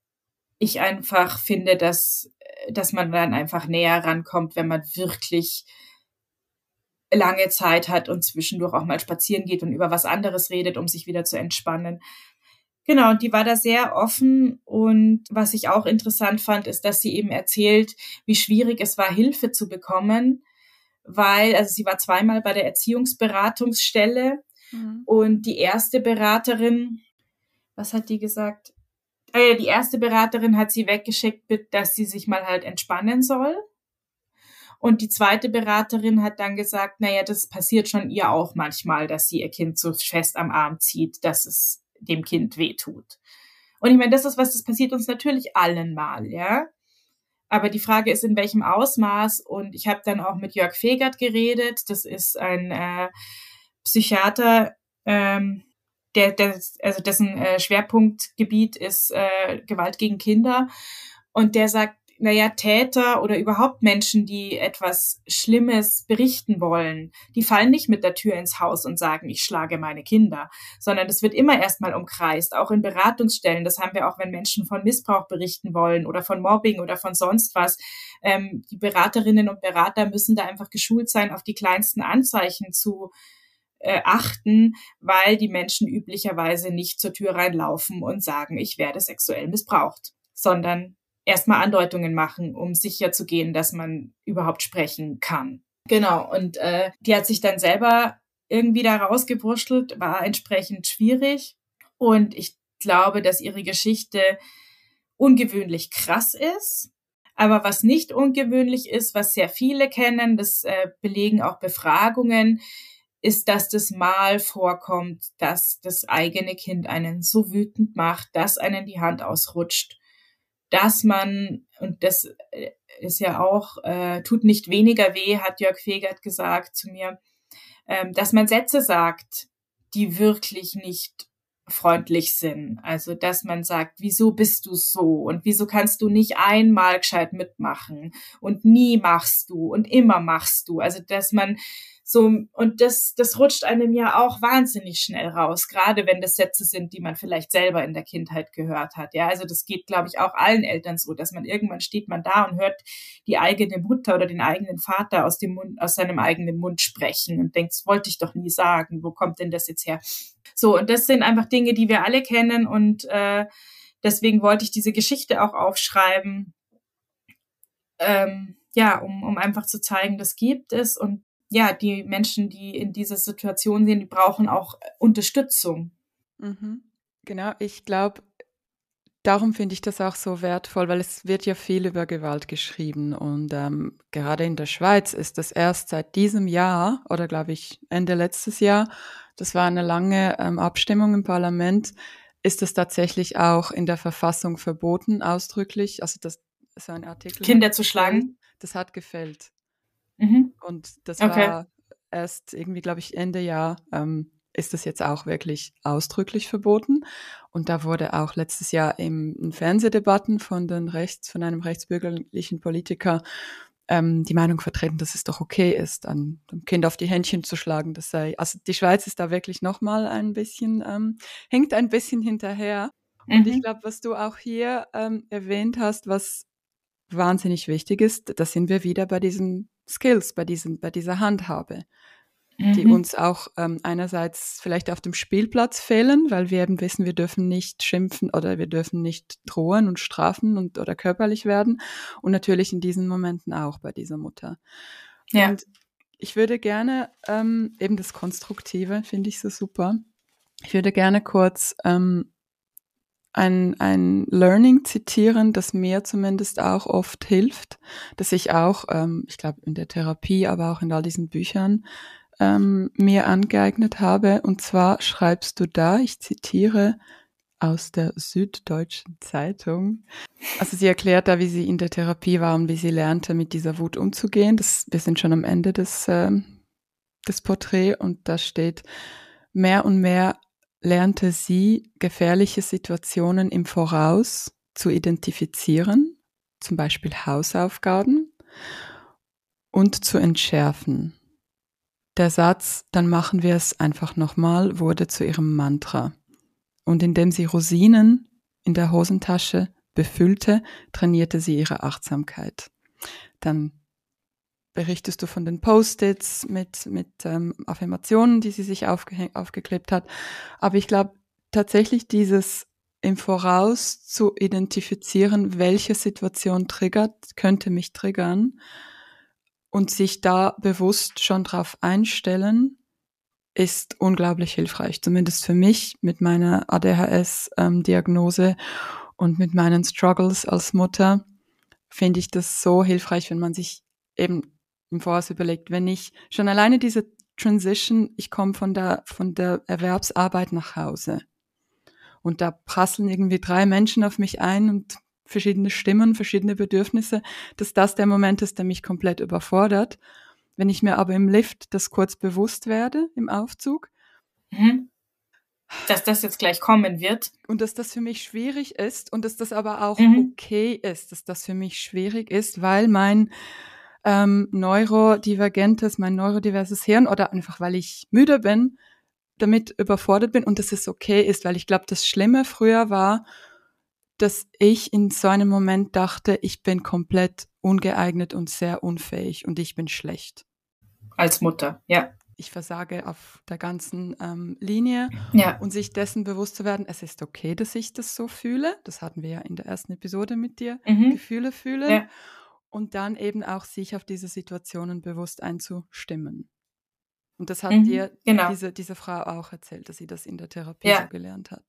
ich einfach finde, dass, dass man dann einfach näher rankommt, wenn man wirklich lange Zeit hat und zwischendurch auch mal spazieren geht und über was anderes redet, um sich wieder zu entspannen. Genau, und die war da sehr offen und was ich auch interessant fand, ist, dass sie eben erzählt, wie schwierig es war, Hilfe zu bekommen, weil, also sie war zweimal bei der Erziehungsberatungsstelle mhm. und die erste Beraterin, was hat die gesagt? Äh, die erste Beraterin hat sie weggeschickt, dass sie sich mal halt entspannen soll. Und die zweite Beraterin hat dann gesagt, naja, das passiert schon ihr auch manchmal, dass sie ihr Kind so fest am Arm zieht, dass es dem Kind wehtut. Und ich meine, das ist was, das passiert uns natürlich allen mal, ja. Aber die Frage ist, in welchem Ausmaß. Und ich habe dann auch mit Jörg Fegert geredet. Das ist ein äh, Psychiater, ähm, der, der, also dessen äh, Schwerpunktgebiet ist äh, Gewalt gegen Kinder. Und der sagt, naja, Täter oder überhaupt Menschen, die etwas Schlimmes berichten wollen, die fallen nicht mit der Tür ins Haus und sagen, ich schlage meine Kinder, sondern es wird immer erstmal umkreist, auch in Beratungsstellen. Das haben wir auch, wenn Menschen von Missbrauch berichten wollen oder von Mobbing oder von sonst was. Ähm, die Beraterinnen und Berater müssen da einfach geschult sein, auf die kleinsten Anzeichen zu äh, achten, weil die Menschen üblicherweise nicht zur Tür reinlaufen und sagen, ich werde sexuell missbraucht, sondern erstmal Andeutungen machen, um sicher zu gehen, dass man überhaupt sprechen kann. Genau, und äh, die hat sich dann selber irgendwie da rausgewurschtelt, war entsprechend schwierig. Und ich glaube, dass ihre Geschichte ungewöhnlich krass ist. Aber was nicht ungewöhnlich ist, was sehr viele kennen, das äh, belegen auch Befragungen, ist, dass das mal vorkommt, dass das eigene Kind einen so wütend macht, dass einen die Hand ausrutscht dass man, und das äh, ist ja auch, äh, tut nicht weniger weh, hat Jörg Fegert gesagt zu mir, ähm, dass man Sätze sagt, die wirklich nicht freundlich sind. Also, dass man sagt, wieso bist du so und wieso kannst du nicht einmal gescheit mitmachen und nie machst du und immer machst du. Also, dass man so, und das, das rutscht einem ja auch wahnsinnig schnell raus, gerade wenn das Sätze sind, die man vielleicht selber in der Kindheit gehört hat. Ja, also das geht, glaube ich, auch allen Eltern so, dass man irgendwann steht man da und hört die eigene Mutter oder den eigenen Vater aus dem Mund, aus seinem eigenen Mund sprechen und denkt, das wollte ich doch nie sagen. Wo kommt denn das jetzt her? So, und das sind einfach Dinge, die wir alle kennen und äh, deswegen wollte ich diese Geschichte auch aufschreiben. Ähm, ja, um, um einfach zu zeigen, das gibt es und ja, die Menschen, die in dieser Situation sind, die brauchen auch Unterstützung. Mhm. Genau, ich glaube, darum finde ich das auch so wertvoll, weil es wird ja viel über Gewalt geschrieben und ähm, gerade in der Schweiz ist das erst seit diesem Jahr oder glaube ich Ende letztes Jahr, das war eine lange ähm, Abstimmung im Parlament, ist es tatsächlich auch in der Verfassung verboten, ausdrücklich, also das so ein Artikel. Kinder zu schlagen? Das hat gefällt. Mhm. Und das okay. war erst irgendwie, glaube ich, Ende Jahr ähm, ist das jetzt auch wirklich ausdrücklich verboten. Und da wurde auch letztes Jahr im, in Fernsehdebatten von den Rechts, von einem rechtsbürgerlichen Politiker ähm, die Meinung vertreten, dass es doch okay ist, an dem Kind auf die Händchen zu schlagen. Das sei, also die Schweiz ist da wirklich nochmal ein bisschen, ähm, hängt ein bisschen hinterher. Mhm. Und ich mhm. glaube, was du auch hier ähm, erwähnt hast, was wahnsinnig wichtig ist, da sind wir wieder bei diesem Skills, bei, diesem, bei dieser Handhabe, mhm. die uns auch ähm, einerseits vielleicht auf dem Spielplatz fehlen, weil wir eben wissen, wir dürfen nicht schimpfen oder wir dürfen nicht drohen und strafen und oder körperlich werden und natürlich in diesen Momenten auch bei dieser Mutter. Ja. Und ich würde gerne ähm, eben das Konstruktive, finde ich so super. Ich würde gerne kurz ähm, ein, ein Learning zitieren, das mir zumindest auch oft hilft, dass ich auch, ähm, ich glaube in der Therapie, aber auch in all diesen Büchern ähm, mir angeeignet habe. Und zwar schreibst du da, ich zitiere aus der Süddeutschen Zeitung. Also sie erklärt da, wie sie in der Therapie war und wie sie lernte, mit dieser Wut umzugehen. Das, wir sind schon am Ende des, äh, des Porträts und da steht, mehr und mehr lernte sie gefährliche Situationen im Voraus zu identifizieren, zum Beispiel Hausaufgaben, und zu entschärfen. Der Satz, dann machen wir es einfach nochmal, wurde zu ihrem Mantra. Und indem sie Rosinen in der Hosentasche befüllte, trainierte sie ihre Achtsamkeit. Dann berichtest du von den Post-its mit, mit ähm, Affirmationen, die sie sich aufgeklebt hat. Aber ich glaube tatsächlich dieses im Voraus zu identifizieren, welche Situation triggert, könnte mich triggern und sich da bewusst schon drauf einstellen, ist unglaublich hilfreich. Zumindest für mich mit meiner ADHS-Diagnose ähm, und mit meinen Struggles als Mutter finde ich das so hilfreich, wenn man sich eben im Voraus überlegt, wenn ich schon alleine diese Transition, ich komme von der, von der Erwerbsarbeit nach Hause und da prasseln irgendwie drei Menschen auf mich ein und verschiedene Stimmen, verschiedene Bedürfnisse, dass das der Moment ist, der mich komplett überfordert. Wenn ich mir aber im Lift das kurz bewusst werde, im Aufzug, mhm. dass das jetzt gleich kommen wird. Und dass das für mich schwierig ist und dass das aber auch mhm. okay ist, dass das für mich schwierig ist, weil mein ähm, neurodivergentes, mein neurodiverses Hirn oder einfach weil ich müde bin, damit überfordert bin und dass es okay ist, weil ich glaube, das Schlimme früher war, dass ich in so einem Moment dachte, ich bin komplett ungeeignet und sehr unfähig und ich bin schlecht. Als Mutter, ja. Ich versage auf der ganzen ähm, Linie ja. und sich dessen bewusst zu werden, es ist okay, dass ich das so fühle. Das hatten wir ja in der ersten Episode mit dir, mhm. Gefühle fühlen. Ja und dann eben auch sich auf diese Situationen bewusst einzustimmen. Und das hat mhm, dir genau. diese, diese Frau auch erzählt, dass sie das in der Therapie ja. so gelernt hat.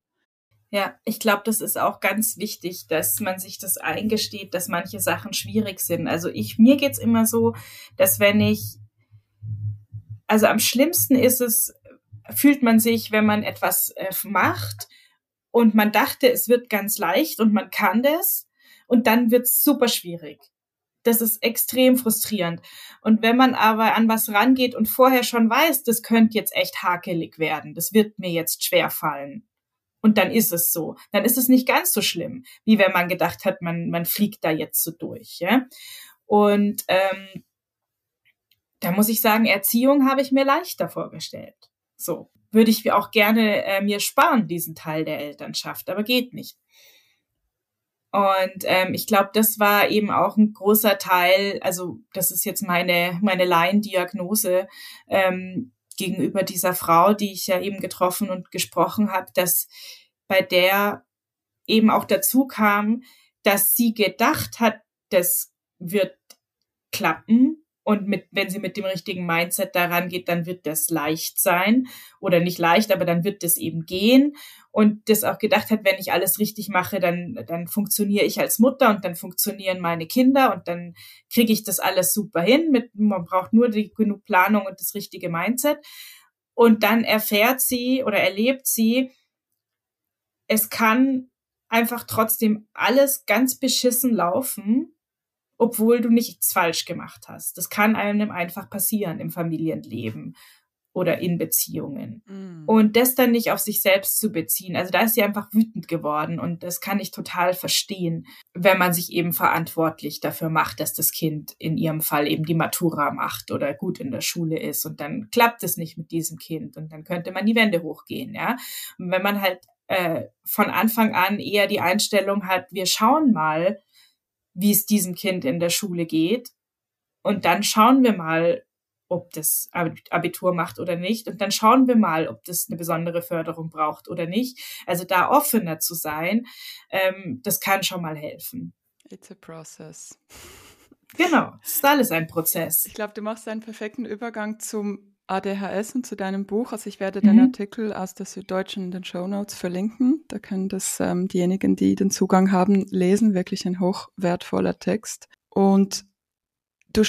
Ja, ich glaube, das ist auch ganz wichtig, dass man sich das eingesteht, dass manche Sachen schwierig sind. Also ich, mir geht's immer so, dass wenn ich, also am schlimmsten ist es, fühlt man sich, wenn man etwas äh, macht und man dachte, es wird ganz leicht und man kann das und dann wird's super schwierig das ist extrem frustrierend. Und wenn man aber an was rangeht und vorher schon weiß, das könnte jetzt echt hakelig werden, das wird mir jetzt schwer fallen. Und dann ist es so. Dann ist es nicht ganz so schlimm, wie wenn man gedacht hat, man, man fliegt da jetzt so durch. Ja? Und ähm, da muss ich sagen, Erziehung habe ich mir leichter vorgestellt. So würde ich auch gerne äh, mir sparen, diesen Teil der Elternschaft, aber geht nicht. Und ähm, ich glaube, das war eben auch ein großer Teil, also das ist jetzt meine, meine Laiendiagnose ähm, gegenüber dieser Frau, die ich ja eben getroffen und gesprochen habe, dass bei der eben auch dazu kam, dass sie gedacht hat, das wird klappen und mit, wenn sie mit dem richtigen Mindset daran geht, dann wird das leicht sein oder nicht leicht, aber dann wird das eben gehen und das auch gedacht hat, wenn ich alles richtig mache, dann, dann funktioniere ich als Mutter und dann funktionieren meine Kinder und dann kriege ich das alles super hin. Mit, man braucht nur die, genug Planung und das richtige Mindset. Und dann erfährt sie oder erlebt sie, es kann einfach trotzdem alles ganz beschissen laufen obwohl du nichts falsch gemacht hast. Das kann einem einfach passieren im Familienleben oder in Beziehungen. Mm. Und das dann nicht auf sich selbst zu beziehen. Also da ist sie einfach wütend geworden und das kann ich total verstehen, wenn man sich eben verantwortlich dafür macht, dass das Kind in ihrem Fall eben die Matura macht oder gut in der Schule ist und dann klappt es nicht mit diesem Kind und dann könnte man die Wände hochgehen, ja. Und wenn man halt äh, von Anfang an eher die Einstellung hat, wir schauen mal, wie es diesem Kind in der Schule geht. Und dann schauen wir mal, ob das Abitur macht oder nicht. Und dann schauen wir mal, ob das eine besondere Förderung braucht oder nicht. Also da offener zu sein, ähm, das kann schon mal helfen. It's a process. Genau, es ist alles ein Prozess. Ich glaube, du machst einen perfekten Übergang zum ADHS und zu deinem Buch. Also ich werde mhm. den Artikel aus der Süddeutschen in den Show Notes verlinken. Da können das ähm, diejenigen, die den Zugang haben, lesen. Wirklich ein hochwertvoller Text. Und du,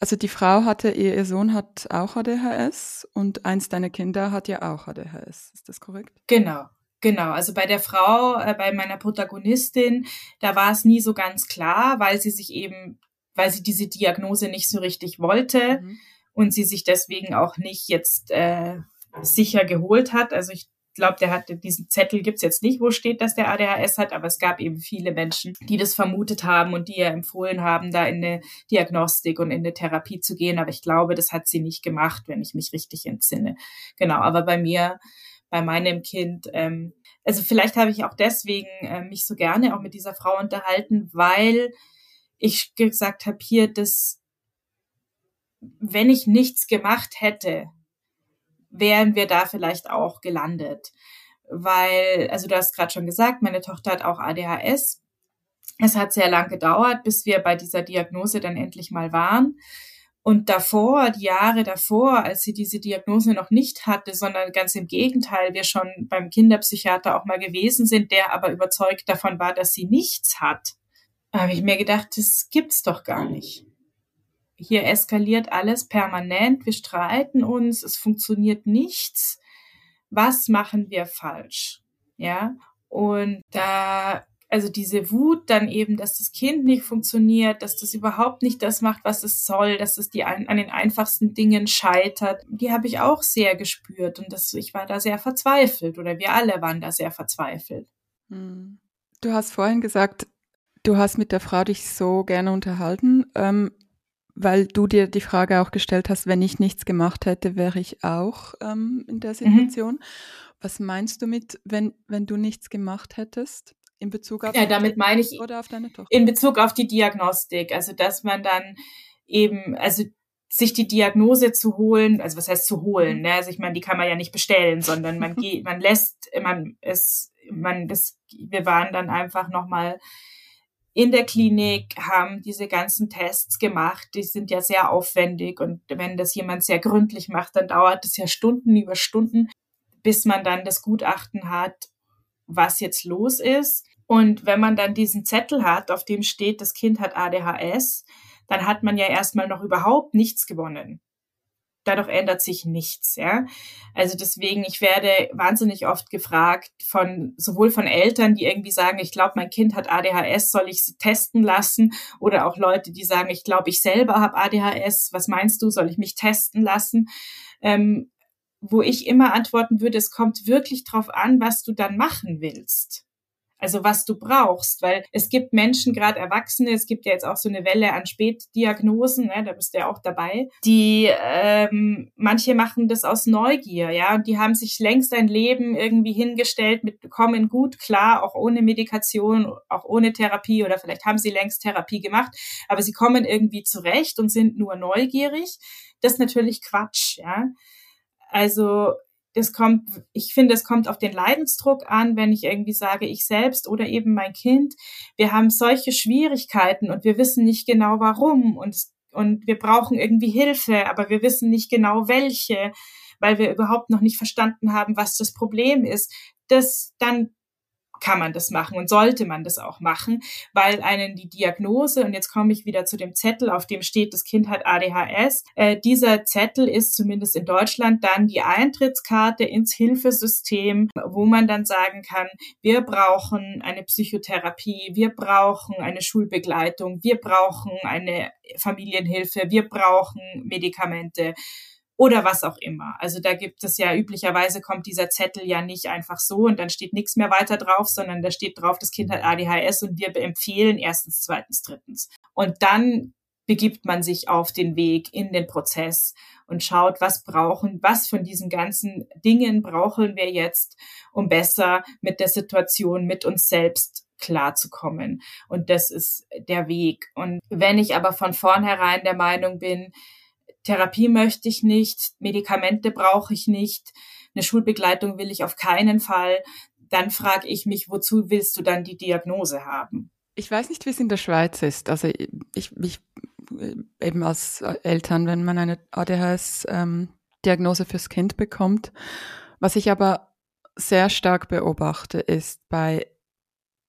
also die Frau hatte, ihr, ihr Sohn hat auch ADHS und eins deiner Kinder hat ja auch ADHS. Ist das korrekt? Genau. Genau, also bei der Frau, äh, bei meiner Protagonistin, da war es nie so ganz klar, weil sie sich eben, weil sie diese Diagnose nicht so richtig wollte. Mhm und sie sich deswegen auch nicht jetzt äh, sicher geholt hat. Also ich glaube, der hat diesen Zettel gibt's jetzt nicht, wo steht, dass der ADHS hat, aber es gab eben viele Menschen, die das vermutet haben und die ja empfohlen haben, da in eine Diagnostik und in eine Therapie zu gehen. Aber ich glaube, das hat sie nicht gemacht, wenn ich mich richtig entsinne. Genau, aber bei mir bei meinem Kind. Ähm, also vielleicht habe ich auch deswegen äh, mich so gerne auch mit dieser Frau unterhalten, weil ich gesagt habe, hier, das, wenn ich nichts gemacht hätte, wären wir da vielleicht auch gelandet. Weil, also du hast gerade schon gesagt, meine Tochter hat auch ADHS. Es hat sehr lang gedauert, bis wir bei dieser Diagnose dann endlich mal waren. Und davor, die Jahre davor, als sie diese Diagnose noch nicht hatte, sondern ganz im Gegenteil, wir schon beim Kinderpsychiater auch mal gewesen sind, der aber überzeugt davon war, dass sie nichts hat, habe ich mir gedacht, das gibt's doch gar nicht. Hier eskaliert alles permanent, wir streiten uns, es funktioniert nichts. Was machen wir falsch? Ja, und da also diese Wut dann eben, dass das Kind nicht funktioniert, dass das überhaupt nicht das macht, was es soll, dass es die an, an den einfachsten Dingen scheitert, die habe ich auch sehr gespürt und das, ich war da sehr verzweifelt oder wir alle waren da sehr verzweifelt. Hm. Du hast vorhin gesagt, du hast mit der Frau dich so gerne unterhalten, ähm, weil du dir die Frage auch gestellt hast, wenn ich nichts gemacht hätte, wäre ich auch ähm, in der. Situation. Mhm. Was meinst du mit, wenn, wenn du nichts gemacht hättest? In Bezug auf ja, damit meine ich oder auf deine Tochter? In Bezug auf die Diagnostik, also dass man dann eben, also sich die Diagnose zu holen, also was heißt zu holen, mhm. ne? Also ich meine, die kann man ja nicht bestellen, sondern man geht, man lässt, man es, man das, wir waren dann einfach nochmal in der Klinik, haben diese ganzen Tests gemacht, die sind ja sehr aufwendig und wenn das jemand sehr gründlich macht, dann dauert es ja Stunden über Stunden, bis man dann das Gutachten hat, was jetzt los ist. Und wenn man dann diesen Zettel hat, auf dem steht, das Kind hat ADHS, dann hat man ja erstmal noch überhaupt nichts gewonnen. Dadurch ändert sich nichts, ja. Also deswegen, ich werde wahnsinnig oft gefragt von, sowohl von Eltern, die irgendwie sagen, ich glaube, mein Kind hat ADHS, soll ich sie testen lassen? Oder auch Leute, die sagen, ich glaube, ich selber habe ADHS, was meinst du, soll ich mich testen lassen? Ähm, wo ich immer antworten würde, es kommt wirklich drauf an, was du dann machen willst. Also was du brauchst, weil es gibt Menschen, gerade Erwachsene, es gibt ja jetzt auch so eine Welle an Spätdiagnosen, ne, da bist du ja auch dabei, die ähm, manche machen das aus Neugier, ja, und die haben sich längst ein Leben irgendwie hingestellt, mit kommen gut klar, auch ohne Medikation, auch ohne Therapie oder vielleicht haben sie längst Therapie gemacht, aber sie kommen irgendwie zurecht und sind nur neugierig. Das ist natürlich Quatsch, ja. Also es kommt, ich finde, es kommt auf den Leidensdruck an, wenn ich irgendwie sage, ich selbst oder eben mein Kind, wir haben solche Schwierigkeiten und wir wissen nicht genau warum und, und wir brauchen irgendwie Hilfe, aber wir wissen nicht genau welche, weil wir überhaupt noch nicht verstanden haben, was das Problem ist. Das, dann kann man das machen und sollte man das auch machen, weil einen die Diagnose, und jetzt komme ich wieder zu dem Zettel, auf dem steht, das Kind hat ADHS, äh, dieser Zettel ist zumindest in Deutschland dann die Eintrittskarte ins Hilfesystem, wo man dann sagen kann, wir brauchen eine Psychotherapie, wir brauchen eine Schulbegleitung, wir brauchen eine Familienhilfe, wir brauchen Medikamente oder was auch immer. Also da gibt es ja üblicherweise kommt dieser Zettel ja nicht einfach so und dann steht nichts mehr weiter drauf, sondern da steht drauf, das Kind hat ADHS und wir empfehlen erstens, zweitens, drittens. Und dann begibt man sich auf den Weg in den Prozess und schaut, was brauchen, was von diesen ganzen Dingen brauchen wir jetzt, um besser mit der Situation, mit uns selbst klarzukommen. Und das ist der Weg. Und wenn ich aber von vornherein der Meinung bin, Therapie möchte ich nicht, Medikamente brauche ich nicht, eine Schulbegleitung will ich auf keinen Fall, dann frage ich mich, wozu willst du dann die Diagnose haben? Ich weiß nicht, wie es in der Schweiz ist. Also ich, ich eben als Eltern, wenn man eine ADHS-Diagnose ähm, fürs Kind bekommt. Was ich aber sehr stark beobachte, ist bei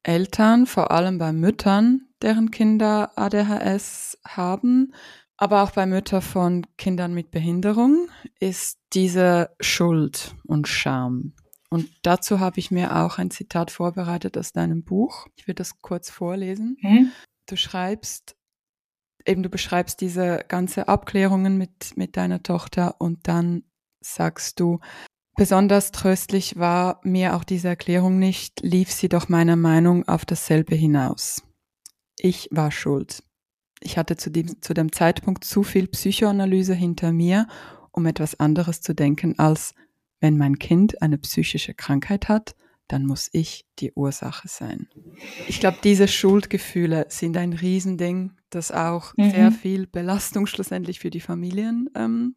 Eltern, vor allem bei Müttern, deren Kinder ADHS haben, aber auch bei Müttern von Kindern mit Behinderung ist diese Schuld und Scham. Und dazu habe ich mir auch ein Zitat vorbereitet aus deinem Buch. Ich will das kurz vorlesen. Mhm. Du schreibst, eben du beschreibst diese ganze Abklärungen mit, mit deiner Tochter und dann sagst du, besonders tröstlich war mir auch diese Erklärung nicht, lief sie doch meiner Meinung auf dasselbe hinaus. Ich war schuld. Ich hatte zu dem, zu dem Zeitpunkt zu viel Psychoanalyse hinter mir, um etwas anderes zu denken als wenn mein Kind eine psychische Krankheit hat, dann muss ich die Ursache sein. Ich glaube, diese Schuldgefühle sind ein Riesending, das auch mhm. sehr viel Belastung schlussendlich für die Familien ähm,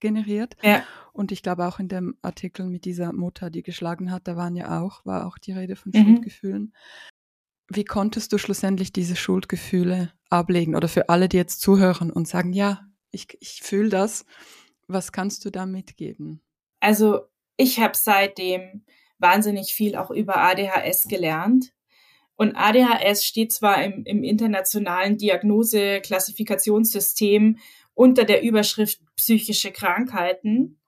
generiert. Ja. Und ich glaube auch in dem Artikel mit dieser Mutter, die geschlagen hat, da waren ja auch, war auch die Rede von mhm. Schuldgefühlen. Wie konntest du schlussendlich diese Schuldgefühle ablegen? Oder für alle, die jetzt zuhören und sagen, ja, ich, ich fühle das, was kannst du da mitgeben? Also ich habe seitdem wahnsinnig viel auch über ADHS gelernt. Und ADHS steht zwar im, im internationalen Diagnose-Klassifikationssystem unter der Überschrift psychische Krankheiten,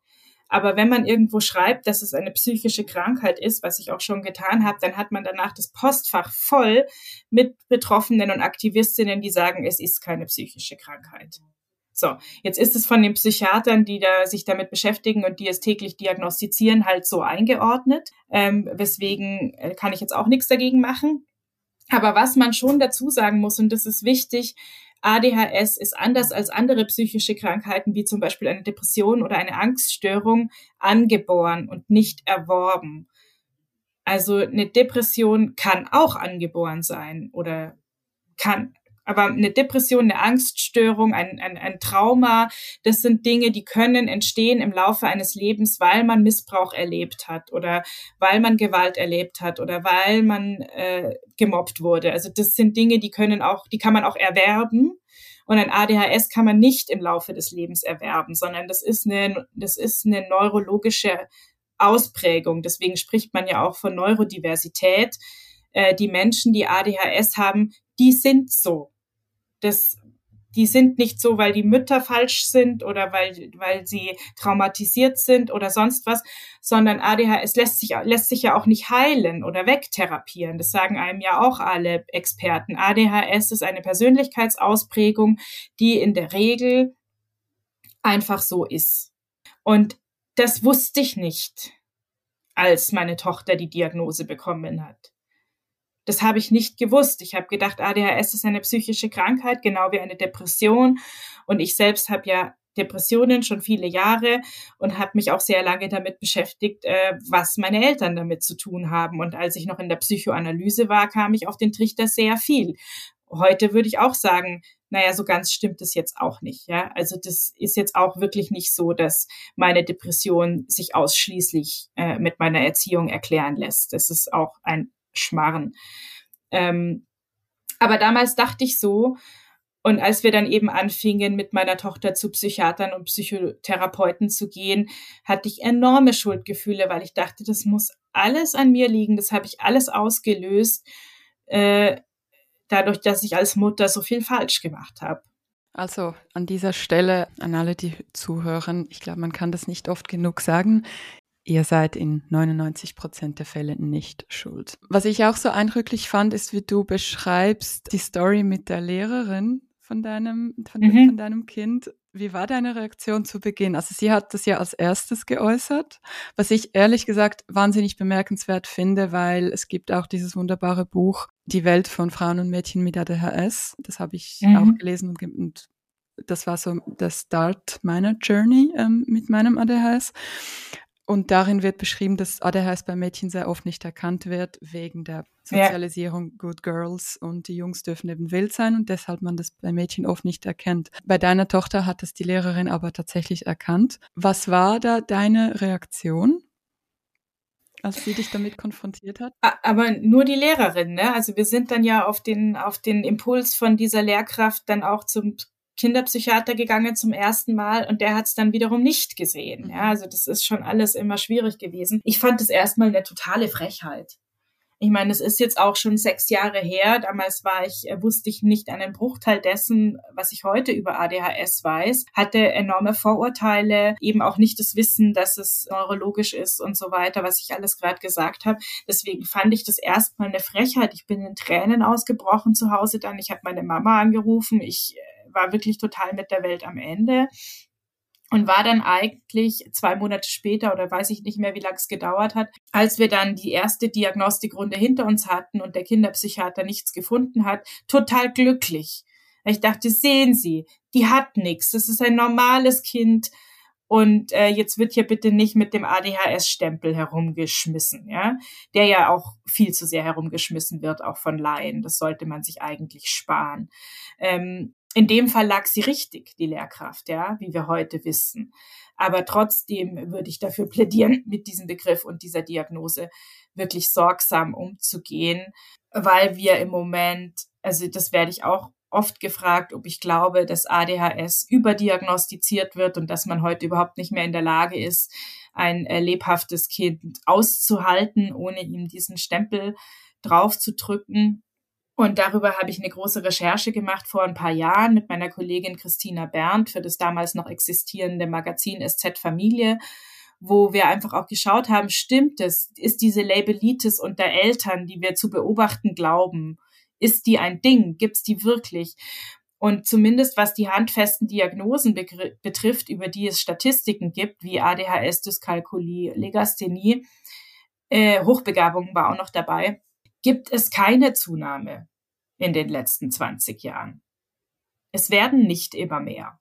aber wenn man irgendwo schreibt, dass es eine psychische Krankheit ist, was ich auch schon getan habe, dann hat man danach das Postfach voll mit Betroffenen und Aktivistinnen, die sagen, es ist keine psychische Krankheit. So, jetzt ist es von den Psychiatern, die da sich damit beschäftigen und die es täglich diagnostizieren, halt so eingeordnet. Ähm, weswegen äh, kann ich jetzt auch nichts dagegen machen. Aber was man schon dazu sagen muss, und das ist wichtig, ADHS ist anders als andere psychische Krankheiten, wie zum Beispiel eine Depression oder eine Angststörung, angeboren und nicht erworben. Also eine Depression kann auch angeboren sein oder kann aber eine Depression, eine Angststörung, ein, ein, ein Trauma, das sind Dinge, die können entstehen im Laufe eines Lebens, weil man Missbrauch erlebt hat oder weil man Gewalt erlebt hat oder weil man äh, gemobbt wurde. Also das sind Dinge, die können auch, die kann man auch erwerben. Und ein ADHS kann man nicht im Laufe des Lebens erwerben, sondern das ist eine, das ist eine neurologische Ausprägung. Deswegen spricht man ja auch von Neurodiversität. Äh, die Menschen, die ADHS haben, die sind so das, die sind nicht so, weil die Mütter falsch sind oder weil, weil sie traumatisiert sind oder sonst was, sondern ADHS lässt sich, lässt sich ja auch nicht heilen oder wegtherapieren. Das sagen einem ja auch alle Experten. ADHS ist eine Persönlichkeitsausprägung, die in der Regel einfach so ist. Und das wusste ich nicht, als meine Tochter die Diagnose bekommen hat. Das habe ich nicht gewusst. Ich habe gedacht, ADHS ist eine psychische Krankheit, genau wie eine Depression. Und ich selbst habe ja Depressionen schon viele Jahre und habe mich auch sehr lange damit beschäftigt, äh, was meine Eltern damit zu tun haben. Und als ich noch in der Psychoanalyse war, kam ich auf den Trichter sehr viel. Heute würde ich auch sagen, naja, so ganz stimmt es jetzt auch nicht. Ja, also das ist jetzt auch wirklich nicht so, dass meine Depression sich ausschließlich äh, mit meiner Erziehung erklären lässt. Das ist auch ein Schmarren. Ähm, aber damals dachte ich so, und als wir dann eben anfingen, mit meiner Tochter zu Psychiatern und Psychotherapeuten zu gehen, hatte ich enorme Schuldgefühle, weil ich dachte, das muss alles an mir liegen, das habe ich alles ausgelöst, äh, dadurch, dass ich als Mutter so viel falsch gemacht habe. Also an dieser Stelle an alle, die zuhören, ich glaube, man kann das nicht oft genug sagen. Ihr seid in 99 Prozent der Fälle nicht schuld. Was ich auch so eindrücklich fand, ist, wie du beschreibst die Story mit der Lehrerin von deinem, von, mhm. von deinem Kind. Wie war deine Reaktion zu Beginn? Also sie hat das ja als erstes geäußert, was ich ehrlich gesagt wahnsinnig bemerkenswert finde, weil es gibt auch dieses wunderbare Buch Die Welt von Frauen und Mädchen mit ADHS. Das habe ich mhm. auch gelesen und, und das war so der Start meiner Journey ähm, mit meinem ADHS. Und darin wird beschrieben, dass ADHS bei Mädchen sehr oft nicht erkannt wird, wegen der Sozialisierung ja. Good Girls und die Jungs dürfen eben wild sein und deshalb man das bei Mädchen oft nicht erkennt. Bei deiner Tochter hat es die Lehrerin aber tatsächlich erkannt. Was war da deine Reaktion? als sie dich damit konfrontiert hat? Aber nur die Lehrerin, ne? Also wir sind dann ja auf den, auf den Impuls von dieser Lehrkraft dann auch zum Kinderpsychiater gegangen zum ersten Mal und der hat es dann wiederum nicht gesehen. Ja, mhm. also das ist schon alles immer schwierig gewesen. Ich fand es erstmal eine totale Frechheit. Ich meine, es ist jetzt auch schon sechs Jahre her. Damals war ich, äh, wusste ich nicht einen Bruchteil dessen, was ich heute über ADHS weiß, hatte enorme Vorurteile, eben auch nicht das Wissen, dass es neurologisch ist und so weiter, was ich alles gerade gesagt habe. Deswegen fand ich das erstmal eine Frechheit. Ich bin in Tränen ausgebrochen zu Hause dann. Ich habe meine Mama angerufen. Ich äh, war wirklich total mit der Welt am Ende und war dann eigentlich zwei Monate später oder weiß ich nicht mehr, wie lange es gedauert hat, als wir dann die erste Diagnostikrunde hinter uns hatten und der Kinderpsychiater nichts gefunden hat, total glücklich. Ich dachte, sehen Sie, die hat nichts, das ist ein normales Kind Und äh, jetzt wird hier bitte nicht mit dem ADHS-Stempel herumgeschmissen, ja, der ja auch viel zu sehr herumgeschmissen wird, auch von Laien. Das sollte man sich eigentlich sparen. Ähm, in dem Fall lag sie richtig, die Lehrkraft, ja, wie wir heute wissen. Aber trotzdem würde ich dafür plädieren, mit diesem Begriff und dieser Diagnose wirklich sorgsam umzugehen, weil wir im Moment, also das werde ich auch oft gefragt, ob ich glaube, dass ADHS überdiagnostiziert wird und dass man heute überhaupt nicht mehr in der Lage ist, ein äh, lebhaftes Kind auszuhalten, ohne ihm diesen Stempel draufzudrücken. Und darüber habe ich eine große Recherche gemacht vor ein paar Jahren mit meiner Kollegin Christina Berndt für das damals noch existierende Magazin SZ Familie, wo wir einfach auch geschaut haben, stimmt es? Ist diese Labelitis unter Eltern, die wir zu beobachten glauben, ist die ein Ding? Gibt's die wirklich? Und zumindest was die handfesten Diagnosen betrifft, über die es Statistiken gibt, wie ADHS, Dyskalkulie, Legasthenie, äh, Hochbegabung war auch noch dabei, gibt es keine Zunahme in den letzten 20 Jahren. Es werden nicht immer mehr.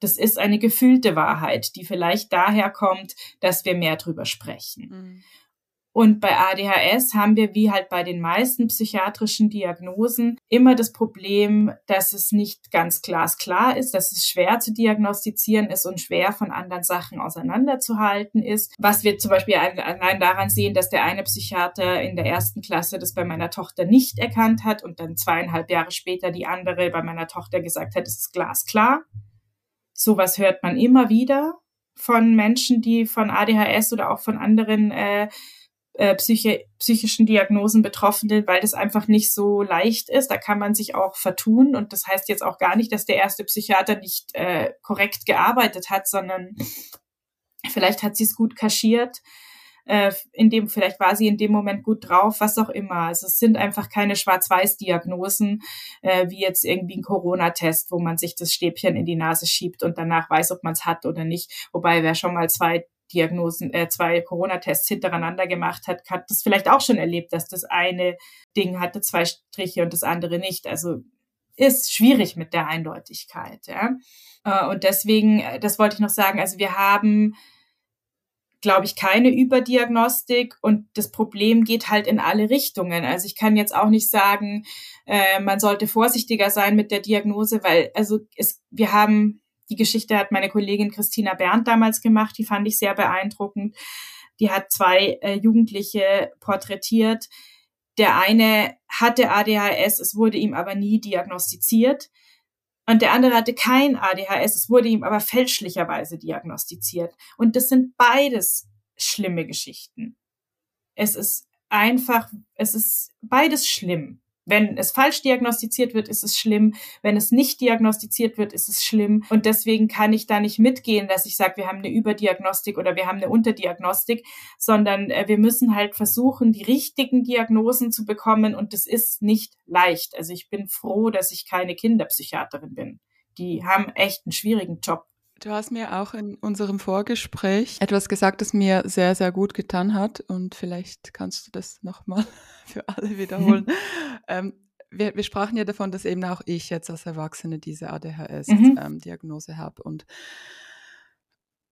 Das ist eine gefühlte Wahrheit, die vielleicht daher kommt, dass wir mehr drüber sprechen. Mhm. Und bei ADHS haben wir, wie halt bei den meisten psychiatrischen Diagnosen, immer das Problem, dass es nicht ganz glasklar ist, dass es schwer zu diagnostizieren ist und schwer von anderen Sachen auseinanderzuhalten ist. Was wir zum Beispiel allein daran sehen, dass der eine Psychiater in der ersten Klasse das bei meiner Tochter nicht erkannt hat und dann zweieinhalb Jahre später die andere bei meiner Tochter gesagt hat, es ist glasklar. Sowas hört man immer wieder von Menschen, die von ADHS oder auch von anderen äh, äh, psychi psychischen Diagnosen Betroffene, weil das einfach nicht so leicht ist. Da kann man sich auch vertun. Und das heißt jetzt auch gar nicht, dass der erste Psychiater nicht äh, korrekt gearbeitet hat, sondern vielleicht hat sie es gut kaschiert. Äh, in dem, vielleicht war sie in dem Moment gut drauf, was auch immer. Also es sind einfach keine Schwarz-Weiß-Diagnosen, äh, wie jetzt irgendwie ein Corona-Test, wo man sich das Stäbchen in die Nase schiebt und danach weiß, ob man es hat oder nicht. Wobei wer schon mal zwei Diagnosen, äh, zwei Corona-Tests hintereinander gemacht hat, hat das vielleicht auch schon erlebt, dass das eine Ding hatte zwei Striche und das andere nicht. Also ist schwierig mit der Eindeutigkeit. Ja? Äh, und deswegen, äh, das wollte ich noch sagen, also wir haben glaube ich, keine Überdiagnostik und das Problem geht halt in alle Richtungen. Also ich kann jetzt auch nicht sagen, äh, man sollte vorsichtiger sein mit der Diagnose, weil also es, wir haben die Geschichte hat meine Kollegin Christina Berndt damals gemacht, die fand ich sehr beeindruckend. Die hat zwei äh, Jugendliche porträtiert. Der eine hatte ADHS, es wurde ihm aber nie diagnostiziert. Und der andere hatte kein ADHS, es wurde ihm aber fälschlicherweise diagnostiziert. Und das sind beides schlimme Geschichten. Es ist einfach, es ist beides schlimm. Wenn es falsch diagnostiziert wird, ist es schlimm. Wenn es nicht diagnostiziert wird, ist es schlimm. Und deswegen kann ich da nicht mitgehen, dass ich sage, wir haben eine Überdiagnostik oder wir haben eine Unterdiagnostik, sondern äh, wir müssen halt versuchen, die richtigen Diagnosen zu bekommen. Und das ist nicht leicht. Also ich bin froh, dass ich keine Kinderpsychiaterin bin. Die haben echt einen schwierigen Job. Du hast mir auch in unserem Vorgespräch etwas gesagt, das mir sehr, sehr gut getan hat. Und vielleicht kannst du das nochmal für alle wiederholen. ähm, wir, wir, sprachen ja davon, dass eben auch ich jetzt als Erwachsene diese ADHS-Diagnose mhm. ähm, habe. Und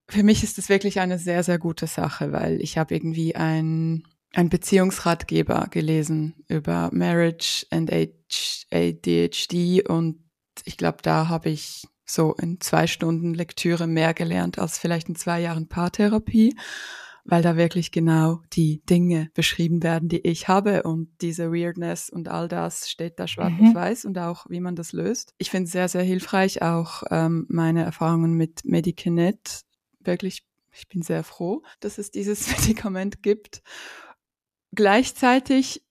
für mich ist das wirklich eine sehr, sehr gute Sache, weil ich habe irgendwie ein, ein Beziehungsratgeber gelesen über Marriage and ADHD und ich glaube, da habe ich so in zwei Stunden Lektüre mehr gelernt als vielleicht in zwei Jahren Paartherapie, weil da wirklich genau die Dinge beschrieben werden, die ich habe und diese Weirdness und all das steht da schwarz mhm. auf weiß und auch wie man das löst. Ich finde es sehr, sehr hilfreich, auch ähm, meine Erfahrungen mit Medicanet. Wirklich, ich bin sehr froh, dass es dieses Medikament gibt. Gleichzeitig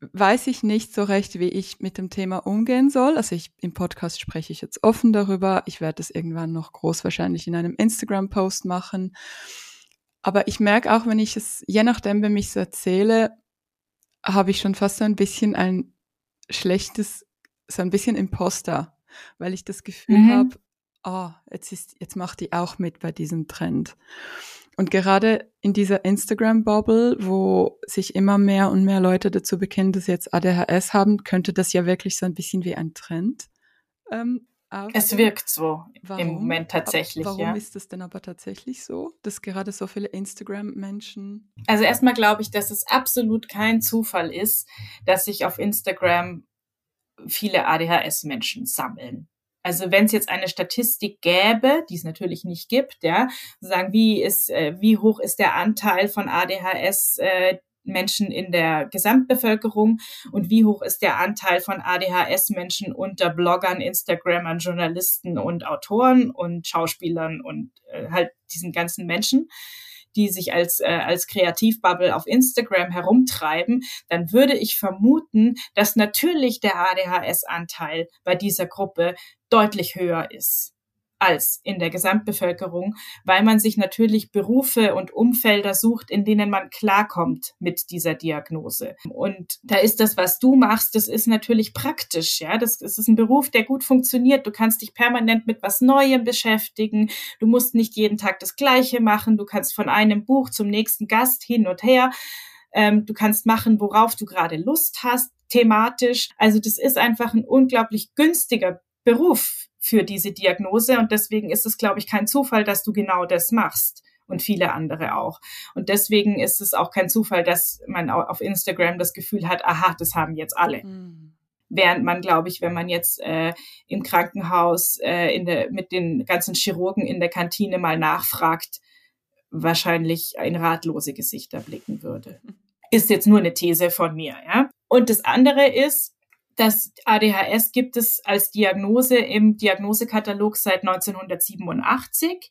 weiß ich nicht so recht, wie ich mit dem Thema umgehen soll. Also ich im Podcast spreche ich jetzt offen darüber. Ich werde es irgendwann noch groß wahrscheinlich in einem Instagram-Post machen. Aber ich merke auch, wenn ich es, je nachdem, wenn ich es erzähle, habe ich schon fast so ein bisschen ein schlechtes, so ein bisschen Imposter, weil ich das Gefühl mhm. habe, oh, jetzt ist, jetzt macht die auch mit bei diesem Trend. Und gerade in dieser Instagram-Bubble, wo sich immer mehr und mehr Leute dazu bekennen, dass sie jetzt ADHS haben, könnte das ja wirklich so ein bisschen wie ein Trend ähm. Es wirkt so warum? im Moment tatsächlich. Warum ja. ist das denn aber tatsächlich so, dass gerade so viele Instagram-Menschen. Also erstmal glaube ich, dass es absolut kein Zufall ist, dass sich auf Instagram viele ADHS-Menschen sammeln. Also wenn es jetzt eine Statistik gäbe, die es natürlich nicht gibt, ja, sagen, wie ist, äh, wie hoch ist der Anteil von ADHS äh, Menschen in der Gesamtbevölkerung und wie hoch ist der Anteil von ADHS-Menschen unter Bloggern, Instagrammern, Journalisten und Autoren und Schauspielern und äh, halt diesen ganzen Menschen die sich als, äh, als Kreativbubble auf Instagram herumtreiben, dann würde ich vermuten, dass natürlich der ADHS-Anteil bei dieser Gruppe deutlich höher ist als in der Gesamtbevölkerung, weil man sich natürlich Berufe und Umfelder sucht, in denen man klarkommt mit dieser Diagnose. Und da ist das, was du machst, das ist natürlich praktisch, ja. Das, das ist ein Beruf, der gut funktioniert. Du kannst dich permanent mit was Neuem beschäftigen. Du musst nicht jeden Tag das Gleiche machen. Du kannst von einem Buch zum nächsten Gast hin und her. Ähm, du kannst machen, worauf du gerade Lust hast, thematisch. Also das ist einfach ein unglaublich günstiger Beruf für diese Diagnose. Und deswegen ist es, glaube ich, kein Zufall, dass du genau das machst und viele andere auch. Und deswegen ist es auch kein Zufall, dass man auf Instagram das Gefühl hat, aha, das haben jetzt alle. Mhm. Während man, glaube ich, wenn man jetzt äh, im Krankenhaus äh, in der, mit den ganzen Chirurgen in der Kantine mal nachfragt, wahrscheinlich in ratlose Gesichter blicken würde. Ist jetzt nur eine These von mir, ja. Und das andere ist, das ADHS gibt es als Diagnose im Diagnosekatalog seit 1987.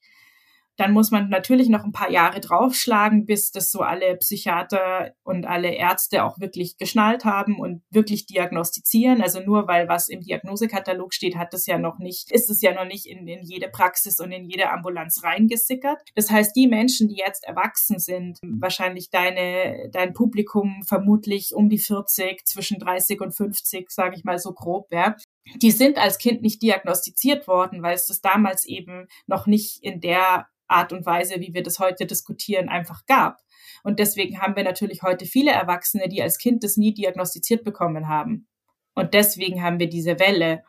Dann muss man natürlich noch ein paar Jahre draufschlagen, bis das so alle Psychiater und alle Ärzte auch wirklich geschnallt haben und wirklich diagnostizieren. Also nur weil was im Diagnosekatalog steht, hat es ja noch nicht, ist es ja noch nicht in, in jede Praxis und in jede Ambulanz reingesickert. Das heißt, die Menschen, die jetzt erwachsen sind, wahrscheinlich deine, dein Publikum vermutlich um die 40, zwischen 30 und 50, sage ich mal so grob, ja, die sind als Kind nicht diagnostiziert worden, weil es das damals eben noch nicht in der Art und Weise, wie wir das heute diskutieren, einfach gab. Und deswegen haben wir natürlich heute viele Erwachsene, die als Kind das nie diagnostiziert bekommen haben. Und deswegen haben wir diese Welle.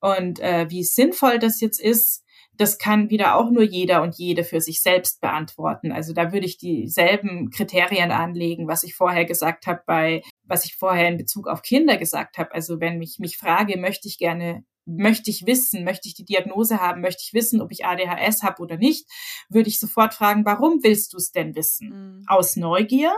Und äh, wie sinnvoll das jetzt ist, das kann wieder auch nur jeder und jede für sich selbst beantworten. Also da würde ich dieselben Kriterien anlegen, was ich vorher gesagt habe bei, was ich vorher in Bezug auf Kinder gesagt habe. Also wenn ich mich frage, möchte ich gerne möchte ich wissen, möchte ich die Diagnose haben, möchte ich wissen, ob ich ADHS habe oder nicht, würde ich sofort fragen, warum willst du es denn wissen? Mhm. Aus Neugier?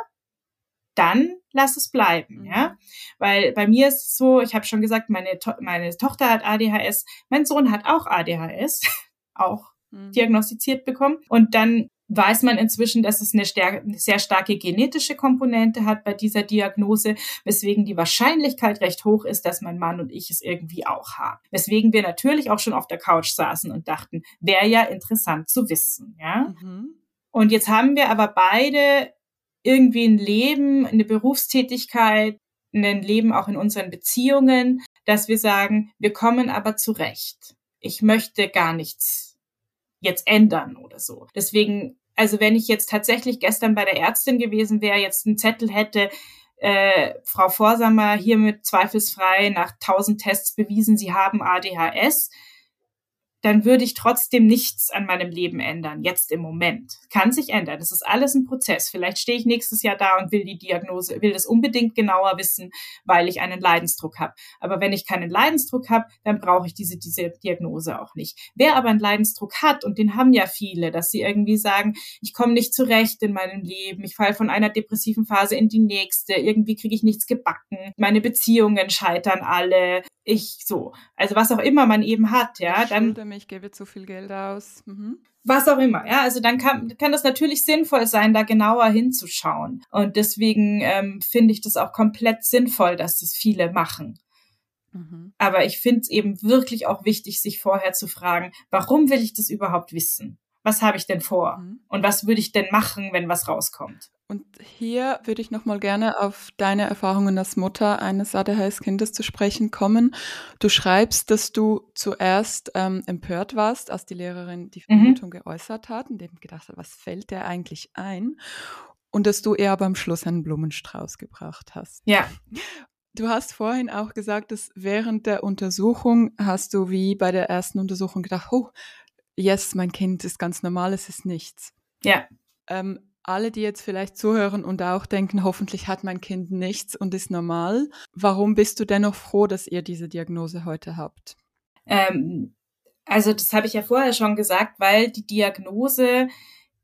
Dann lass es bleiben, mhm. ja, weil bei mir ist es so, ich habe schon gesagt, meine to meine Tochter hat ADHS, mein Sohn hat auch ADHS, auch mhm. diagnostiziert bekommen und dann weiß man inzwischen, dass es eine, sehr starke genetische Komponente hat bei dieser Diagnose, weswegen die Wahrscheinlichkeit recht hoch ist, dass mein Mann und ich es irgendwie auch haben. Weswegen wir natürlich auch schon auf der Couch saßen und dachten, wäre ja interessant zu wissen, ja. Mhm. Und jetzt haben wir aber beide irgendwie ein Leben, eine Berufstätigkeit, ein Leben auch in unseren Beziehungen, dass wir sagen, wir kommen aber zurecht. Ich möchte gar nichts jetzt ändern oder so. Deswegen also wenn ich jetzt tatsächlich gestern bei der Ärztin gewesen wäre, jetzt einen Zettel hätte, äh, Frau Vorsamer hiermit zweifelsfrei nach 1000 Tests bewiesen, Sie haben ADHS, dann würde ich trotzdem nichts an meinem Leben ändern, jetzt im Moment. Kann sich ändern. Das ist alles ein Prozess. Vielleicht stehe ich nächstes Jahr da und will die Diagnose, will das unbedingt genauer wissen, weil ich einen Leidensdruck habe. Aber wenn ich keinen Leidensdruck habe, dann brauche ich diese, diese Diagnose auch nicht. Wer aber einen Leidensdruck hat, und den haben ja viele, dass sie irgendwie sagen, ich komme nicht zurecht in meinem Leben, ich falle von einer depressiven Phase in die nächste, irgendwie kriege ich nichts gebacken, meine Beziehungen scheitern alle, ich so. Also was auch immer man eben hat, ja, dann ich gebe zu viel Geld aus. Mhm. Was auch immer, ja. Also dann kann, kann das natürlich sinnvoll sein, da genauer hinzuschauen. Und deswegen ähm, finde ich das auch komplett sinnvoll, dass das viele machen. Mhm. Aber ich finde es eben wirklich auch wichtig, sich vorher zu fragen, warum will ich das überhaupt wissen? Was habe ich denn vor? Mhm. Und was würde ich denn machen, wenn was rauskommt? Und hier würde ich nochmal gerne auf deine Erfahrungen als Mutter eines ADHS-Kindes zu sprechen kommen. Du schreibst, dass du zuerst ähm, empört warst, als die Lehrerin die mhm. Vermutung mhm. geäußert hat und eben gedacht hat, was fällt dir eigentlich ein? Und dass du eher beim Schluss einen Blumenstrauß gebracht hast. Ja. Du hast vorhin auch gesagt, dass während der Untersuchung hast du wie bei der ersten Untersuchung gedacht, oh, yes, mein Kind ist ganz normal, es ist nichts. Ja. Ähm, alle, die jetzt vielleicht zuhören und auch denken, hoffentlich hat mein Kind nichts und ist normal, warum bist du dennoch froh, dass ihr diese Diagnose heute habt? Ähm, also das habe ich ja vorher schon gesagt, weil die Diagnose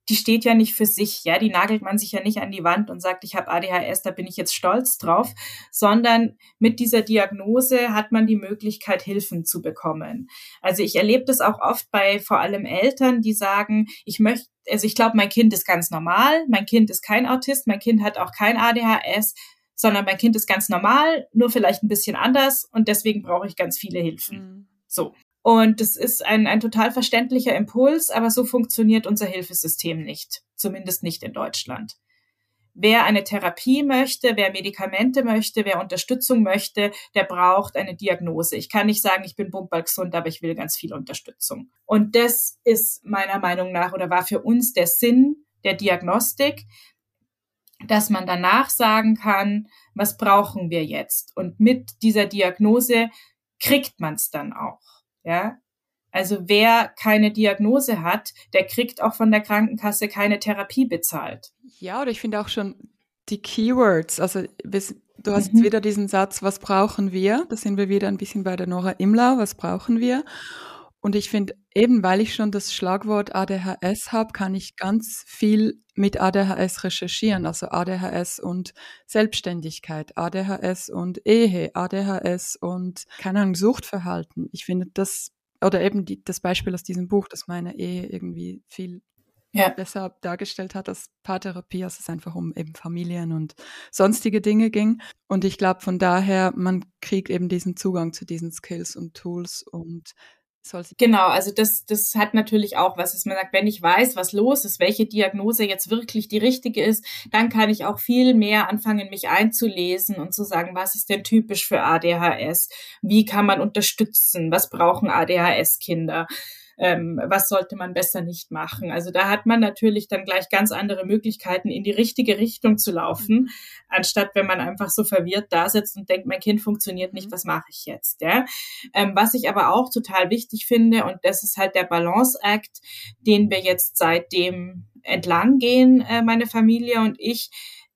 die steht ja nicht für sich, ja, die nagelt man sich ja nicht an die Wand und sagt, ich habe ADHS, da bin ich jetzt stolz drauf, sondern mit dieser Diagnose hat man die Möglichkeit, Hilfen zu bekommen. Also ich erlebe das auch oft bei vor allem Eltern, die sagen, ich möchte, also ich glaube, mein Kind ist ganz normal, mein Kind ist kein Autist, mein Kind hat auch kein ADHS, sondern mein Kind ist ganz normal, nur vielleicht ein bisschen anders und deswegen brauche ich ganz viele Hilfen. Mhm. So. Und das ist ein, ein total verständlicher Impuls, aber so funktioniert unser Hilfesystem nicht, zumindest nicht in Deutschland. Wer eine Therapie möchte, wer Medikamente möchte, wer Unterstützung möchte, der braucht eine Diagnose. Ich kann nicht sagen, ich bin bumpballgesund, aber ich will ganz viel Unterstützung. Und das ist meiner Meinung nach oder war für uns der Sinn der Diagnostik, dass man danach sagen kann, was brauchen wir jetzt? Und mit dieser Diagnose kriegt man es dann auch. Ja, also wer keine Diagnose hat, der kriegt auch von der Krankenkasse keine Therapie bezahlt. Ja, oder ich finde auch schon die Keywords, also du hast mhm. wieder diesen Satz, was brauchen wir? Da sind wir wieder ein bisschen bei der Nora Imlau, was brauchen wir? Und ich finde, eben weil ich schon das Schlagwort ADHS habe, kann ich ganz viel mit ADHS recherchieren. Also ADHS und Selbstständigkeit, ADHS und Ehe, ADHS und, keine Ahnung, Suchtverhalten. Ich finde das, oder eben die, das Beispiel aus diesem Buch, das meine Ehe irgendwie viel ja. besser dargestellt hat als Paartherapie, als es einfach um eben Familien und sonstige Dinge ging. Und ich glaube, von daher, man kriegt eben diesen Zugang zu diesen Skills und Tools und Genau, also das, das hat natürlich auch was, dass man sagt, wenn ich weiß, was los ist, welche Diagnose jetzt wirklich die richtige ist, dann kann ich auch viel mehr anfangen, mich einzulesen und zu sagen, was ist denn typisch für ADHS? Wie kann man unterstützen? Was brauchen ADHS-Kinder? Ähm, was sollte man besser nicht machen. Also da hat man natürlich dann gleich ganz andere Möglichkeiten, in die richtige Richtung zu laufen, mhm. anstatt wenn man einfach so verwirrt da sitzt und denkt, mein Kind funktioniert nicht, mhm. was mache ich jetzt? Ja? Ähm, was ich aber auch total wichtig finde, und das ist halt der Balance Act, den wir jetzt seitdem entlang gehen, äh, meine Familie und ich,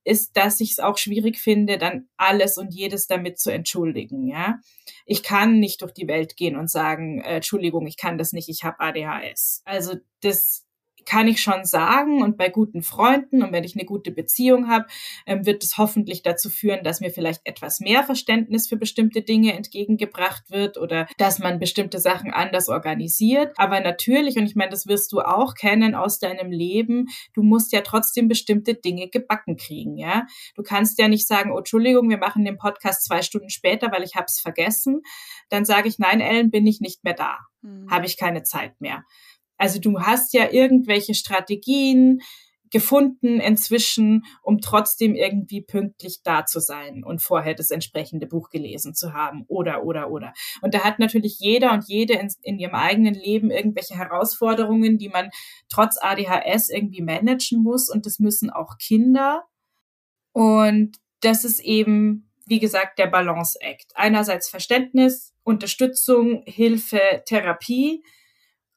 ist, dass ich es auch schwierig finde, dann alles und jedes damit zu entschuldigen. Ja, ich kann nicht durch die Welt gehen und sagen, äh, Entschuldigung, ich kann das nicht, ich habe ADHS. Also das kann ich schon sagen und bei guten Freunden und wenn ich eine gute Beziehung habe, ähm, wird es hoffentlich dazu führen, dass mir vielleicht etwas mehr Verständnis für bestimmte Dinge entgegengebracht wird oder dass man bestimmte Sachen anders organisiert. Aber natürlich, und ich meine, das wirst du auch kennen aus deinem Leben, du musst ja trotzdem bestimmte Dinge gebacken kriegen, ja. Du kannst ja nicht sagen, oh, Entschuldigung, wir machen den Podcast zwei Stunden später, weil ich habe es vergessen. Dann sage ich, nein, Ellen, bin ich nicht mehr da. Hm. Habe ich keine Zeit mehr. Also du hast ja irgendwelche Strategien gefunden inzwischen, um trotzdem irgendwie pünktlich da zu sein und vorher das entsprechende Buch gelesen zu haben oder, oder, oder. Und da hat natürlich jeder und jede in, in ihrem eigenen Leben irgendwelche Herausforderungen, die man trotz ADHS irgendwie managen muss und das müssen auch Kinder. Und das ist eben, wie gesagt, der Balance Act. Einerseits Verständnis, Unterstützung, Hilfe, Therapie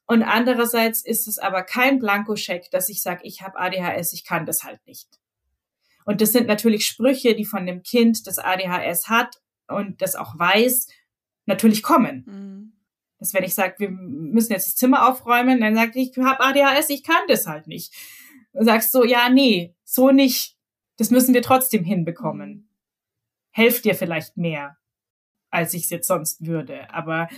und andererseits ist es aber kein Blankoscheck, dass ich sage, ich habe ADHS, ich kann das halt nicht. Und das sind natürlich Sprüche, die von dem Kind, das ADHS hat und das auch weiß, natürlich kommen. Mhm. Dass wenn ich sage, wir müssen jetzt das Zimmer aufräumen, dann sagt ich, ich habe ADHS, ich kann das halt nicht. Und sagst so, ja, nee, so nicht. Das müssen wir trotzdem hinbekommen. Mhm. Helft dir vielleicht mehr, als ich es jetzt sonst würde. Aber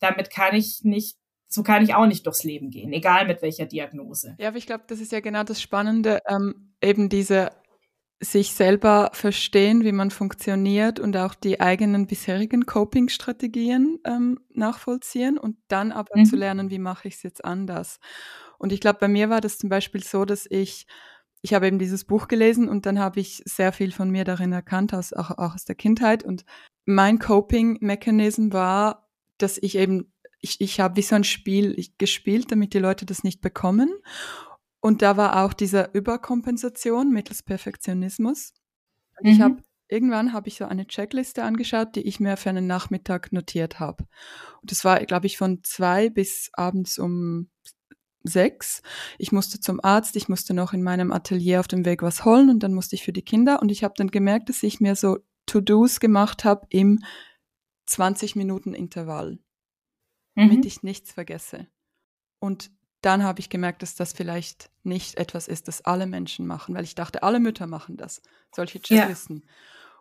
damit kann ich nicht so kann ich auch nicht durchs Leben gehen, egal mit welcher Diagnose. Ja, aber ich glaube, das ist ja genau das Spannende, ähm, eben diese sich selber verstehen, wie man funktioniert und auch die eigenen bisherigen Coping-Strategien ähm, nachvollziehen und dann aber mhm. zu lernen, wie mache ich es jetzt anders. Und ich glaube, bei mir war das zum Beispiel so, dass ich, ich habe eben dieses Buch gelesen und dann habe ich sehr viel von mir darin erkannt, aus, auch, auch aus der Kindheit. Und mein Coping-Mechanism war, dass ich eben ich, ich habe wie so ein Spiel gespielt, damit die Leute das nicht bekommen. Und da war auch diese Überkompensation mittels Perfektionismus. Mhm. ich habe irgendwann habe ich so eine Checkliste angeschaut, die ich mir für einen Nachmittag notiert habe. Und das war, glaube ich, von zwei bis abends um sechs. Ich musste zum Arzt, ich musste noch in meinem Atelier auf dem Weg was holen und dann musste ich für die Kinder. Und ich habe dann gemerkt, dass ich mir so To-Dos gemacht habe im 20 Minuten Intervall, mhm. damit ich nichts vergesse. Und dann habe ich gemerkt, dass das vielleicht nicht etwas ist, das alle Menschen machen, weil ich dachte, alle Mütter machen das, solche Checklisten. Ja.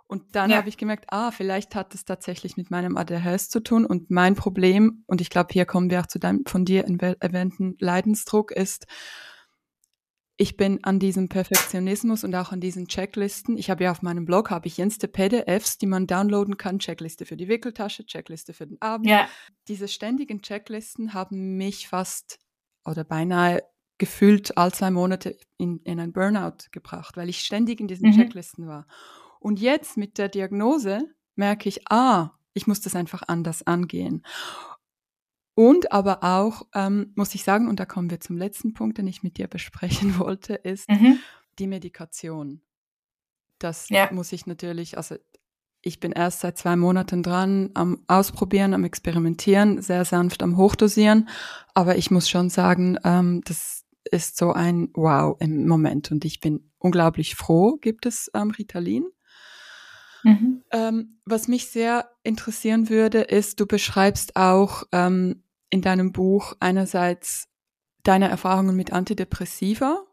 Und dann ja. habe ich gemerkt, ah, vielleicht hat es tatsächlich mit meinem ADHS zu tun und mein Problem, und ich glaube, hier kommen wir auch zu deinem von dir erwähnten Leidensdruck, ist, ich bin an diesem Perfektionismus und auch an diesen Checklisten. Ich habe ja auf meinem Blog habe ich jenste PDFs, die man downloaden kann. Checkliste für die Wickeltasche, Checkliste für den Abend. Ja. Diese ständigen Checklisten haben mich fast oder beinahe gefühlt all zwei Monate in, in ein Burnout gebracht, weil ich ständig in diesen mhm. Checklisten war. Und jetzt mit der Diagnose merke ich, ah, ich muss das einfach anders angehen. Und aber auch, ähm, muss ich sagen, und da kommen wir zum letzten Punkt, den ich mit dir besprechen wollte, ist mhm. die Medikation. Das ja. muss ich natürlich, also ich bin erst seit zwei Monaten dran am Ausprobieren, am Experimentieren, sehr sanft am Hochdosieren. Aber ich muss schon sagen, ähm, das ist so ein Wow im Moment. Und ich bin unglaublich froh, gibt es ähm, Ritalin. Mhm. Ähm, was mich sehr interessieren würde, ist, du beschreibst auch ähm, in deinem Buch einerseits deine Erfahrungen mit Antidepressiva.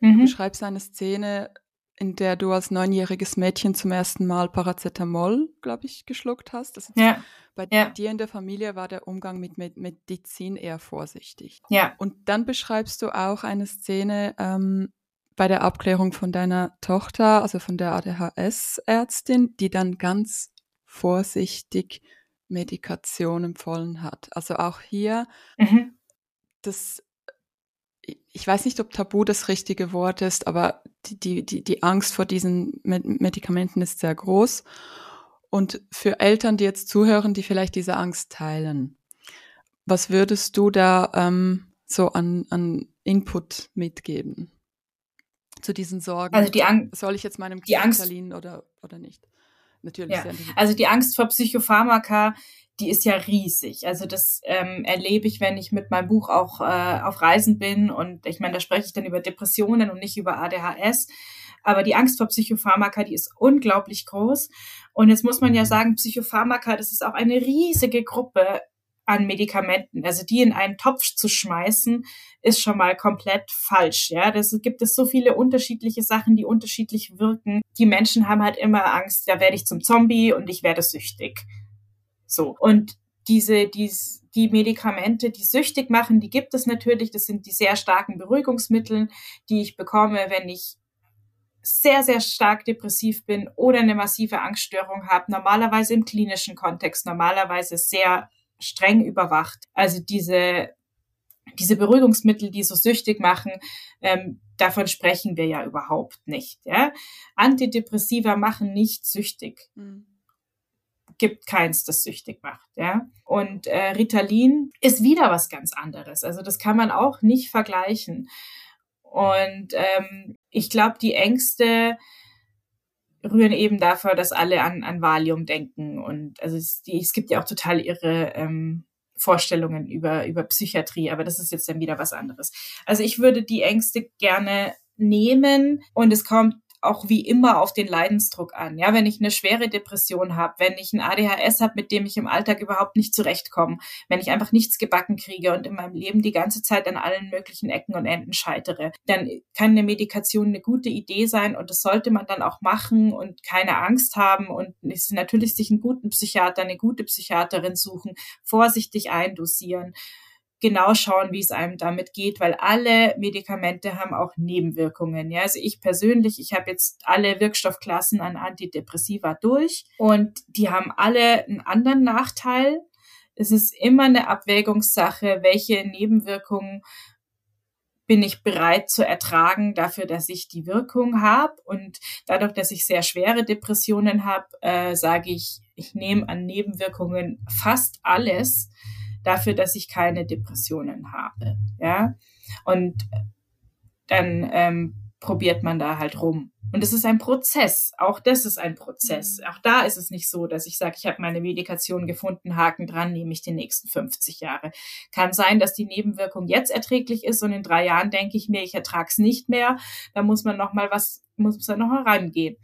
Mhm. Du beschreibst eine Szene, in der du als neunjähriges Mädchen zum ersten Mal Paracetamol, glaube ich, geschluckt hast. Also ja. Bei ja. dir in der Familie war der Umgang mit Medizin eher vorsichtig. Ja. Und dann beschreibst du auch eine Szene ähm, bei der Abklärung von deiner Tochter, also von der ADHS-Ärztin, die dann ganz vorsichtig Medikation empfohlen hat. Also auch hier mhm. das ich weiß nicht, ob Tabu das richtige Wort ist, aber die, die, die Angst vor diesen Medikamenten ist sehr groß. Und für Eltern, die jetzt zuhören, die vielleicht diese Angst teilen, was würdest du da ähm, so an, an Input mitgeben zu diesen Sorgen? Also die Angst. Soll ich jetzt meinem Kind Angst, oder, oder nicht? Natürlich. Ja. Also die Angst vor Psychopharmaka die ist ja riesig. Also das ähm, erlebe ich, wenn ich mit meinem Buch auch äh, auf Reisen bin. Und ich meine, da spreche ich dann über Depressionen und nicht über ADHS. Aber die Angst vor Psychopharmaka, die ist unglaublich groß. Und jetzt muss man ja sagen, Psychopharmaka, das ist auch eine riesige Gruppe an Medikamenten. Also die in einen Topf zu schmeißen, ist schon mal komplett falsch. Ja, das gibt es so viele unterschiedliche Sachen, die unterschiedlich wirken. Die Menschen haben halt immer Angst, da werde ich zum Zombie und ich werde süchtig. So. Und diese, die, die Medikamente, die süchtig machen, die gibt es natürlich. Das sind die sehr starken Beruhigungsmittel, die ich bekomme, wenn ich sehr, sehr stark depressiv bin oder eine massive Angststörung habe, normalerweise im klinischen Kontext, normalerweise sehr streng überwacht. Also diese, diese Beruhigungsmittel, die so süchtig machen, ähm, davon sprechen wir ja überhaupt nicht. Ja? Antidepressiva machen nicht süchtig. Mhm gibt keins, das süchtig macht. Ja? Und äh, Ritalin ist wieder was ganz anderes. Also das kann man auch nicht vergleichen. Und ähm, ich glaube, die Ängste rühren eben davor, dass alle an, an Valium denken. Und also es, die, es gibt ja auch total irre ähm, Vorstellungen über, über Psychiatrie, aber das ist jetzt dann wieder was anderes. Also ich würde die Ängste gerne nehmen und es kommt auch wie immer auf den Leidensdruck an. Ja, wenn ich eine schwere Depression habe, wenn ich ein ADHS habe, mit dem ich im Alltag überhaupt nicht zurechtkomme, wenn ich einfach nichts gebacken kriege und in meinem Leben die ganze Zeit an allen möglichen Ecken und Enden scheitere, dann kann eine Medikation eine gute Idee sein und das sollte man dann auch machen und keine Angst haben und natürlich sich einen guten Psychiater, eine gute Psychiaterin suchen, vorsichtig eindosieren genau schauen, wie es einem damit geht, weil alle Medikamente haben auch Nebenwirkungen. Ja, also ich persönlich, ich habe jetzt alle Wirkstoffklassen an Antidepressiva durch und die haben alle einen anderen Nachteil. Es ist immer eine Abwägungssache, welche Nebenwirkungen bin ich bereit zu ertragen dafür, dass ich die Wirkung habe. Und dadurch, dass ich sehr schwere Depressionen habe, äh, sage ich, ich nehme an Nebenwirkungen fast alles dafür, dass ich keine Depressionen habe. Ja, und dann ähm, probiert man da halt rum. Und es ist ein Prozess. Auch das ist ein Prozess. Mhm. Auch da ist es nicht so, dass ich sage, ich habe meine Medikation gefunden, Haken dran, nehme ich die nächsten 50 Jahre. Kann sein, dass die Nebenwirkung jetzt erträglich ist und in drei Jahren denke ich mir, ich ertrage es nicht mehr. Da muss man noch mal was, muss man noch mal rangehen.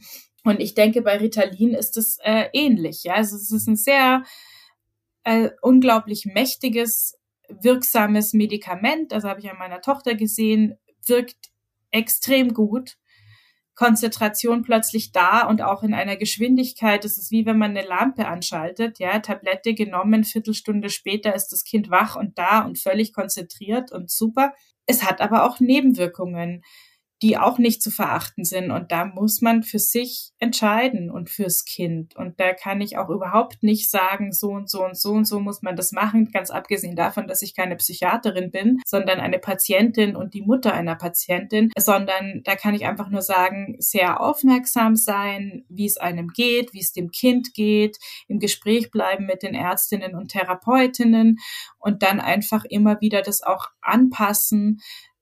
Und ich denke, bei Ritalin ist es äh, ähnlich. Ja, also es ist ein sehr äh, unglaublich mächtiges, wirksames Medikament. Also habe ich an meiner Tochter gesehen, wirkt extrem gut. Konzentration plötzlich da und auch in einer Geschwindigkeit. Das ist wie wenn man eine Lampe anschaltet. Ja, Tablette genommen, Viertelstunde später ist das Kind wach und da und völlig konzentriert und super. Es hat aber auch Nebenwirkungen die auch nicht zu verachten sind. Und da muss man für sich entscheiden und fürs Kind. Und da kann ich auch überhaupt nicht sagen, so und so und so und so muss man das machen, ganz abgesehen davon, dass ich keine Psychiaterin bin, sondern eine Patientin und die Mutter einer Patientin, sondern da kann ich einfach nur sagen, sehr aufmerksam sein, wie es einem geht, wie es dem Kind geht, im Gespräch bleiben mit den Ärztinnen und Therapeutinnen und dann einfach immer wieder das auch anpassen,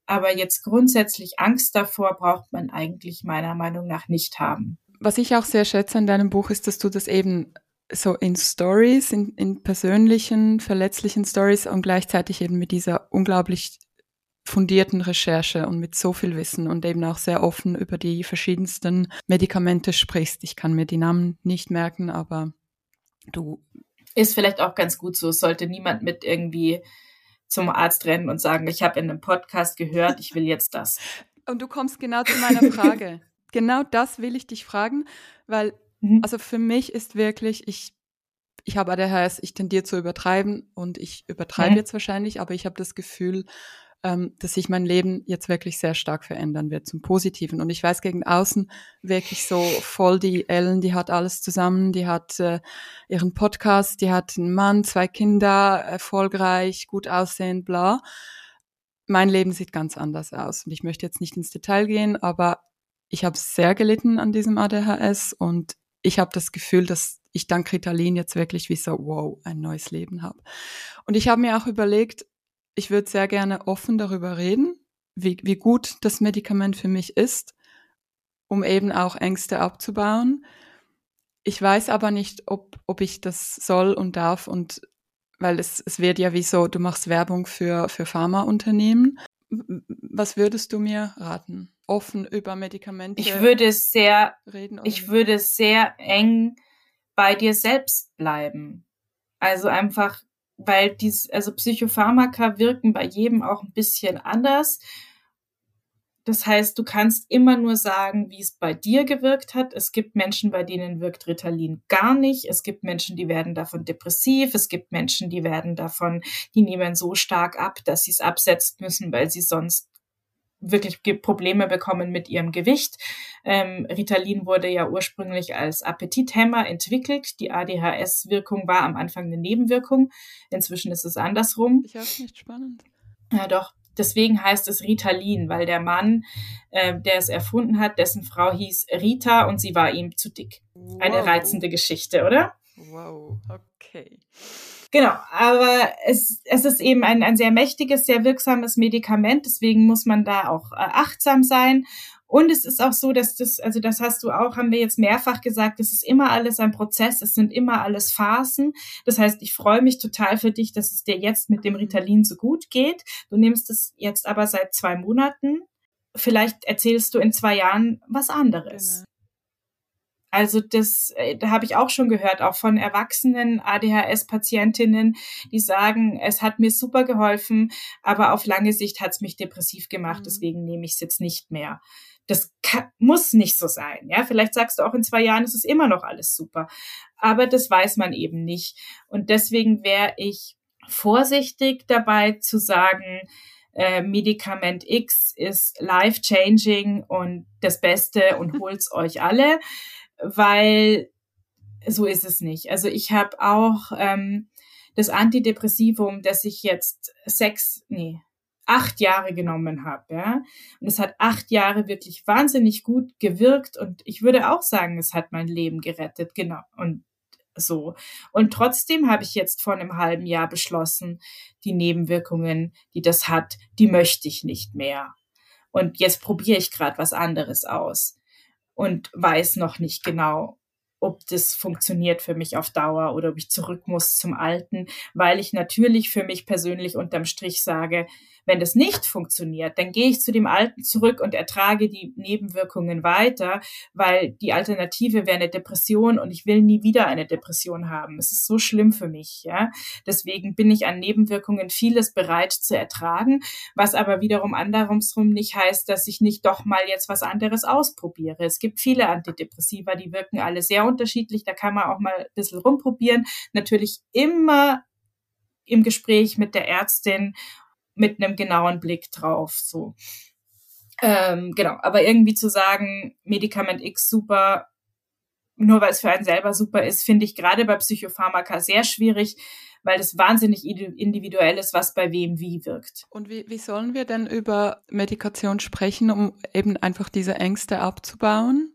aber jetzt grundsätzlich Angst davor braucht man eigentlich meiner Meinung nach nicht haben. Was ich auch sehr schätze an deinem Buch ist, dass du das eben so in Stories, in, in persönlichen, verletzlichen Stories und gleichzeitig eben mit dieser unglaublich fundierten Recherche und mit so viel Wissen und eben auch sehr offen über die verschiedensten Medikamente sprichst. Ich kann mir die Namen nicht merken, aber du. Ist vielleicht auch ganz gut so. Es sollte niemand mit irgendwie zum Arzt rennen und sagen, ich habe in einem Podcast gehört, ich will jetzt das. Und du kommst genau zu meiner Frage. genau das will ich dich fragen, weil mhm. also für mich ist wirklich, ich ich habe ADHS, ich tendiere zu übertreiben und ich übertreibe mhm. jetzt wahrscheinlich, aber ich habe das Gefühl, ähm, dass sich mein Leben jetzt wirklich sehr stark verändern wird zum Positiven. Und ich weiß gegen außen wirklich so voll die Ellen, die hat alles zusammen, die hat äh, ihren Podcast, die hat einen Mann, zwei Kinder, erfolgreich, gut aussehend, bla. Mein Leben sieht ganz anders aus. Und ich möchte jetzt nicht ins Detail gehen, aber ich habe sehr gelitten an diesem ADHS und ich habe das Gefühl, dass ich dank Ritalin jetzt wirklich wie so, wow, ein neues Leben habe. Und ich habe mir auch überlegt, ich würde sehr gerne offen darüber reden, wie, wie gut das Medikament für mich ist, um eben auch Ängste abzubauen. Ich weiß aber nicht, ob, ob ich das soll und darf und weil es, es wird ja wie so, du machst Werbung für, für Pharmaunternehmen. Was würdest du mir raten? Offen über Medikamente ich würde sehr, reden? Ich würde sehr eng bei dir selbst bleiben. Also einfach weil dies, also Psychopharmaka wirken bei jedem auch ein bisschen anders. Das heißt, du kannst immer nur sagen, wie es bei dir gewirkt hat. Es gibt Menschen, bei denen wirkt Ritalin gar nicht. Es gibt Menschen, die werden davon depressiv. Es gibt Menschen, die werden davon, die nehmen so stark ab, dass sie es absetzen müssen, weil sie sonst wirklich Probleme bekommen mit ihrem Gewicht. Ähm, Ritalin wurde ja ursprünglich als Appetithemmer entwickelt. Die ADHS-Wirkung war am Anfang eine Nebenwirkung. Inzwischen ist es andersrum. Ich auch nicht spannend. Ja, doch. Deswegen heißt es Ritalin, weil der Mann, äh, der es erfunden hat, dessen Frau hieß Rita und sie war ihm zu dick. Wow. Eine reizende Geschichte, oder? Wow, okay. Genau, aber es, es ist eben ein, ein sehr mächtiges, sehr wirksames Medikament, deswegen muss man da auch äh, achtsam sein. Und es ist auch so, dass das, also das hast du auch, haben wir jetzt mehrfach gesagt, es ist immer alles ein Prozess, es sind immer alles Phasen. Das heißt, ich freue mich total für dich, dass es dir jetzt mit dem Ritalin so gut geht. Du nimmst es jetzt aber seit zwei Monaten. Vielleicht erzählst du in zwei Jahren was anderes. Also das, äh, da habe ich auch schon gehört, auch von erwachsenen ADHS-Patientinnen, die sagen, es hat mir super geholfen, aber auf lange Sicht hat es mich depressiv gemacht, mhm. deswegen nehme ich es jetzt nicht mehr. Das kann, muss nicht so sein. Ja, vielleicht sagst du auch in zwei Jahren ist es immer noch alles super, aber das weiß man eben nicht. Und deswegen wäre ich vorsichtig dabei zu sagen, äh, Medikament X ist life-changing und das Beste und holt's euch alle weil so ist es nicht. Also ich habe auch ähm, das Antidepressivum, das ich jetzt sechs, nee, acht Jahre genommen habe, ja. Und es hat acht Jahre wirklich wahnsinnig gut gewirkt und ich würde auch sagen, es hat mein Leben gerettet, genau. Und so. Und trotzdem habe ich jetzt vor einem halben Jahr beschlossen, die Nebenwirkungen, die das hat, die möchte ich nicht mehr. Und jetzt probiere ich gerade was anderes aus und weiß noch nicht genau, ob das funktioniert für mich auf Dauer oder ob ich zurück muss zum Alten, weil ich natürlich für mich persönlich unterm Strich sage, wenn das nicht funktioniert, dann gehe ich zu dem Alten zurück und ertrage die Nebenwirkungen weiter, weil die Alternative wäre eine Depression und ich will nie wieder eine Depression haben. Es ist so schlimm für mich, ja. Deswegen bin ich an Nebenwirkungen vieles bereit zu ertragen, was aber wiederum andersrum nicht heißt, dass ich nicht doch mal jetzt was anderes ausprobiere. Es gibt viele Antidepressiva, die wirken alle sehr unterschiedlich. Da kann man auch mal ein bisschen rumprobieren. Natürlich immer im Gespräch mit der Ärztin mit einem genauen Blick drauf. So. Ähm, genau, aber irgendwie zu sagen, Medikament X super, nur weil es für einen selber super ist, finde ich gerade bei Psychopharmaka sehr schwierig, weil es wahnsinnig individuell ist, was bei wem wie wirkt. Und wie, wie sollen wir denn über Medikation sprechen, um eben einfach diese Ängste abzubauen?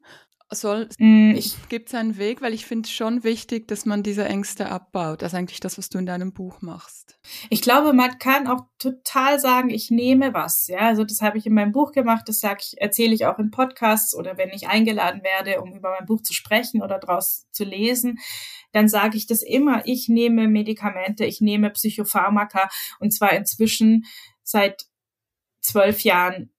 Soll, mm, gibt es einen Weg, weil ich finde es schon wichtig, dass man diese Ängste abbaut. Das ist eigentlich das, was du in deinem Buch machst. Ich glaube, man kann auch total sagen, ich nehme was. Ja, also das habe ich in meinem Buch gemacht. Das sage ich, erzähle ich auch in Podcasts oder wenn ich eingeladen werde, um über mein Buch zu sprechen oder daraus zu lesen. Dann sage ich das immer. Ich nehme Medikamente, ich nehme Psychopharmaka und zwar inzwischen seit zwölf Jahren,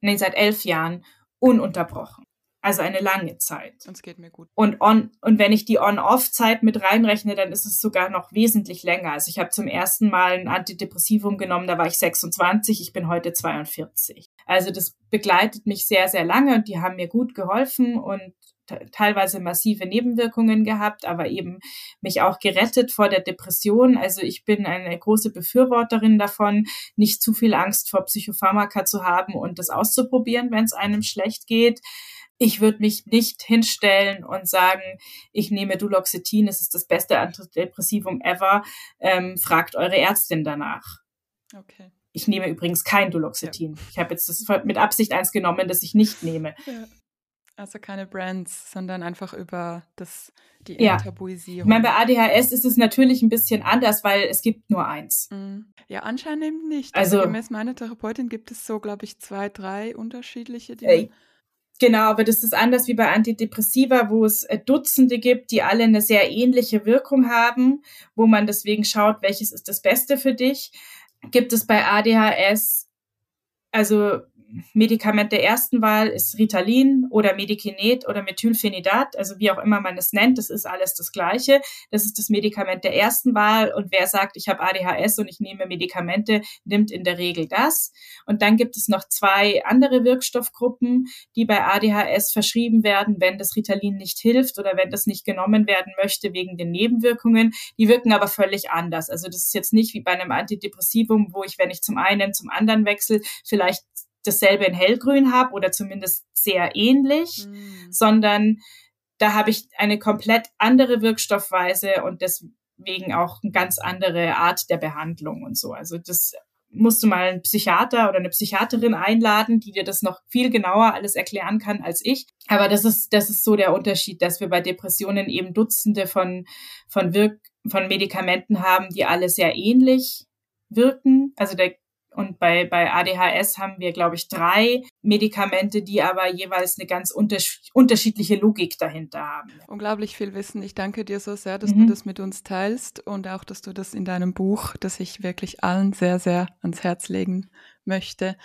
nee, seit elf Jahren ununterbrochen. Also eine lange Zeit. Und es geht mir gut. Und on, und wenn ich die On-Off-Zeit mit reinrechne, dann ist es sogar noch wesentlich länger. Also ich habe zum ersten Mal ein Antidepressivum genommen, da war ich 26, ich bin heute 42. Also das begleitet mich sehr, sehr lange und die haben mir gut geholfen und teilweise massive Nebenwirkungen gehabt, aber eben mich auch gerettet vor der Depression. Also ich bin eine große Befürworterin davon, nicht zu viel Angst vor Psychopharmaka zu haben und das auszuprobieren, wenn es einem schlecht geht ich würde mich nicht hinstellen und sagen, ich nehme Duloxetin, es ist das beste Antidepressivum ever, ähm, fragt eure Ärztin danach. Okay. Ich nehme übrigens kein Duloxetin. Ja. Ich habe jetzt das mit Absicht eins genommen, das ich nicht nehme. Ja. Also keine Brands, sondern einfach über das, die ja. Enttabuisierung. Ich meine, bei ADHS ist es natürlich ein bisschen anders, weil es gibt nur eins. Mhm. Ja, anscheinend eben nicht. Also, also gemäß meiner Therapeutin gibt es so, glaube ich, zwei, drei unterschiedliche, die äh, Genau, aber das ist anders wie bei Antidepressiva, wo es äh, Dutzende gibt, die alle eine sehr ähnliche Wirkung haben, wo man deswegen schaut, welches ist das Beste für dich. Gibt es bei ADHS, also Medikament der ersten Wahl ist Ritalin oder Medikinet oder Methylphenidat, also wie auch immer man es nennt, das ist alles das Gleiche. Das ist das Medikament der ersten Wahl und wer sagt, ich habe ADHS und ich nehme Medikamente, nimmt in der Regel das. Und dann gibt es noch zwei andere Wirkstoffgruppen, die bei ADHS verschrieben werden, wenn das Ritalin nicht hilft oder wenn das nicht genommen werden möchte wegen den Nebenwirkungen. Die wirken aber völlig anders. Also das ist jetzt nicht wie bei einem Antidepressivum, wo ich, wenn ich zum einen zum anderen wechsle, vielleicht dasselbe in hellgrün habe oder zumindest sehr ähnlich, mhm. sondern da habe ich eine komplett andere Wirkstoffweise und deswegen auch eine ganz andere Art der Behandlung und so. Also das musst du mal einen Psychiater oder eine Psychiaterin einladen, die dir das noch viel genauer alles erklären kann als ich. Aber das ist, das ist so der Unterschied, dass wir bei Depressionen eben Dutzende von, von Wirk von Medikamenten haben, die alle sehr ähnlich wirken. Also der und bei, bei ADHS haben wir, glaube ich, drei Medikamente, die aber jeweils eine ganz unters unterschiedliche Logik dahinter haben. Unglaublich viel Wissen. Ich danke dir so sehr, dass mhm. du das mit uns teilst und auch, dass du das in deinem Buch, das ich wirklich allen sehr, sehr ans Herz legen möchte,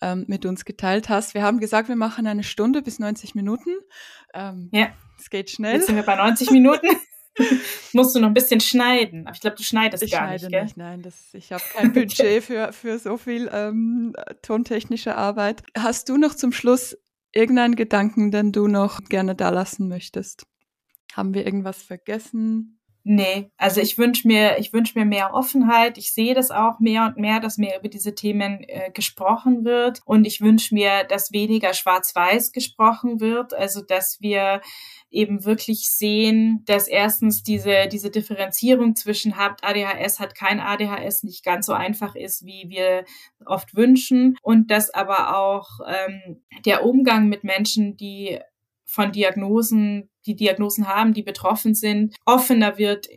ähm, mit uns geteilt hast. Wir haben gesagt, wir machen eine Stunde bis 90 Minuten. Ähm, ja. Es geht schnell. Jetzt sind wir bei 90 Minuten. Musst du noch ein bisschen schneiden. Aber ich glaube, du schneidest ich gar schneide nicht, nicht. Nein, das, ich habe kein Budget für, für so viel ähm, tontechnische Arbeit. Hast du noch zum Schluss irgendeinen Gedanken, den du noch gerne da lassen möchtest? Haben wir irgendwas vergessen? Nee, also ich wünsche mir, ich wünsche mir mehr Offenheit. Ich sehe das auch mehr und mehr, dass mehr über diese Themen äh, gesprochen wird. Und ich wünsche mir, dass weniger schwarz-weiß gesprochen wird. Also dass wir eben wirklich sehen, dass erstens diese, diese Differenzierung zwischen habt ADHS, hat kein ADHS nicht ganz so einfach ist, wie wir oft wünschen. Und dass aber auch ähm, der Umgang mit Menschen, die von Diagnosen, die Diagnosen haben, die betroffen sind, offener wird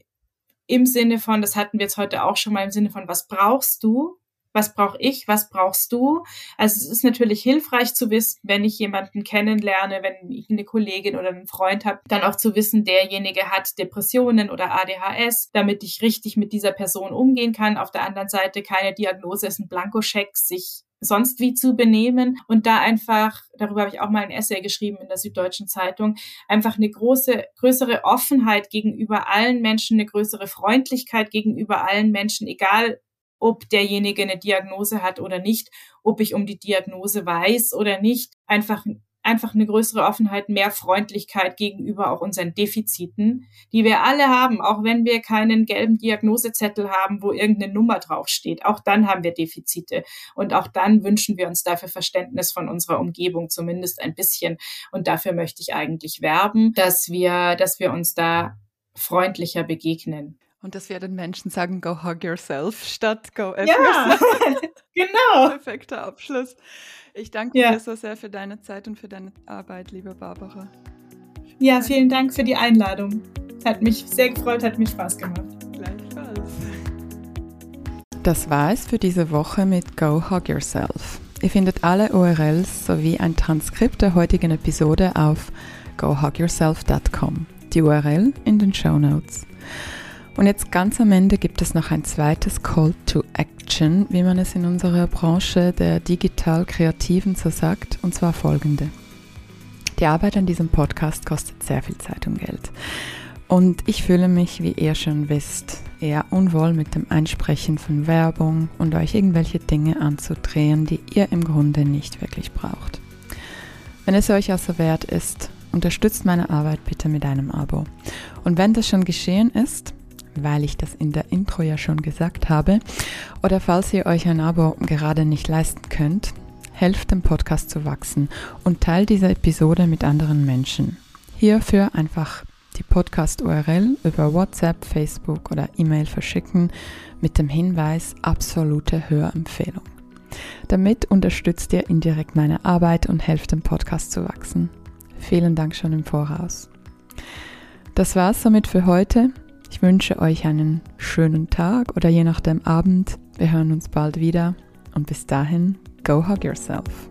im Sinne von, das hatten wir jetzt heute auch schon mal im Sinne von, was brauchst du? Was brauche ich, was brauchst du. Also es ist natürlich hilfreich zu wissen, wenn ich jemanden kennenlerne, wenn ich eine Kollegin oder einen Freund habe, dann auch zu wissen, derjenige hat Depressionen oder ADHS, damit ich richtig mit dieser Person umgehen kann. Auf der anderen Seite keine Diagnose ist ein Blankoscheck, sich sonst wie zu benehmen und da einfach, darüber habe ich auch mal ein Essay geschrieben in der Süddeutschen Zeitung, einfach eine große, größere Offenheit gegenüber allen Menschen, eine größere Freundlichkeit gegenüber allen Menschen, egal ob derjenige eine Diagnose hat oder nicht, ob ich um die Diagnose weiß oder nicht, einfach einfach eine größere Offenheit, mehr Freundlichkeit gegenüber auch unseren Defiziten, die wir alle haben, auch wenn wir keinen gelben Diagnosezettel haben, wo irgendeine Nummer draufsteht. Auch dann haben wir Defizite. Und auch dann wünschen wir uns dafür Verständnis von unserer Umgebung, zumindest ein bisschen. Und dafür möchte ich eigentlich werben, dass wir, dass wir uns da freundlicher begegnen. Und dass wir den Menschen sagen, go hug yourself statt go F Ja, genau. Perfekter Abschluss. Ich danke ja. dir so sehr für deine Zeit und für deine Arbeit, liebe Barbara. Ja, vielen Dank für die Einladung. Hat mich sehr gefreut, hat mir Spaß gemacht. Gleichfalls. Das war es für diese Woche mit Go Hug Yourself. Ihr findet alle URLs sowie ein Transkript der heutigen Episode auf gohugyourself.com. Die URL in den Show Notes. Und jetzt ganz am Ende gibt es noch ein zweites Call to Action, wie man es in unserer Branche der digital-kreativen so sagt, und zwar folgende. Die Arbeit an diesem Podcast kostet sehr viel Zeit und Geld. Und ich fühle mich, wie ihr schon wisst, eher unwohl mit dem Einsprechen von Werbung und euch irgendwelche Dinge anzudrehen, die ihr im Grunde nicht wirklich braucht. Wenn es euch also wert ist, unterstützt meine Arbeit bitte mit einem Abo. Und wenn das schon geschehen ist, weil ich das in der Intro ja schon gesagt habe. Oder falls ihr euch ein Abo gerade nicht leisten könnt, helft dem Podcast zu wachsen und teilt diese Episode mit anderen Menschen. Hierfür einfach die Podcast-URL über WhatsApp, Facebook oder E-Mail verschicken mit dem Hinweis absolute Hörempfehlung. Damit unterstützt ihr indirekt meine Arbeit und helft dem Podcast zu wachsen. Vielen Dank schon im Voraus. Das war's somit für heute. Ich wünsche euch einen schönen Tag oder je nachdem Abend. Wir hören uns bald wieder und bis dahin, go hug yourself.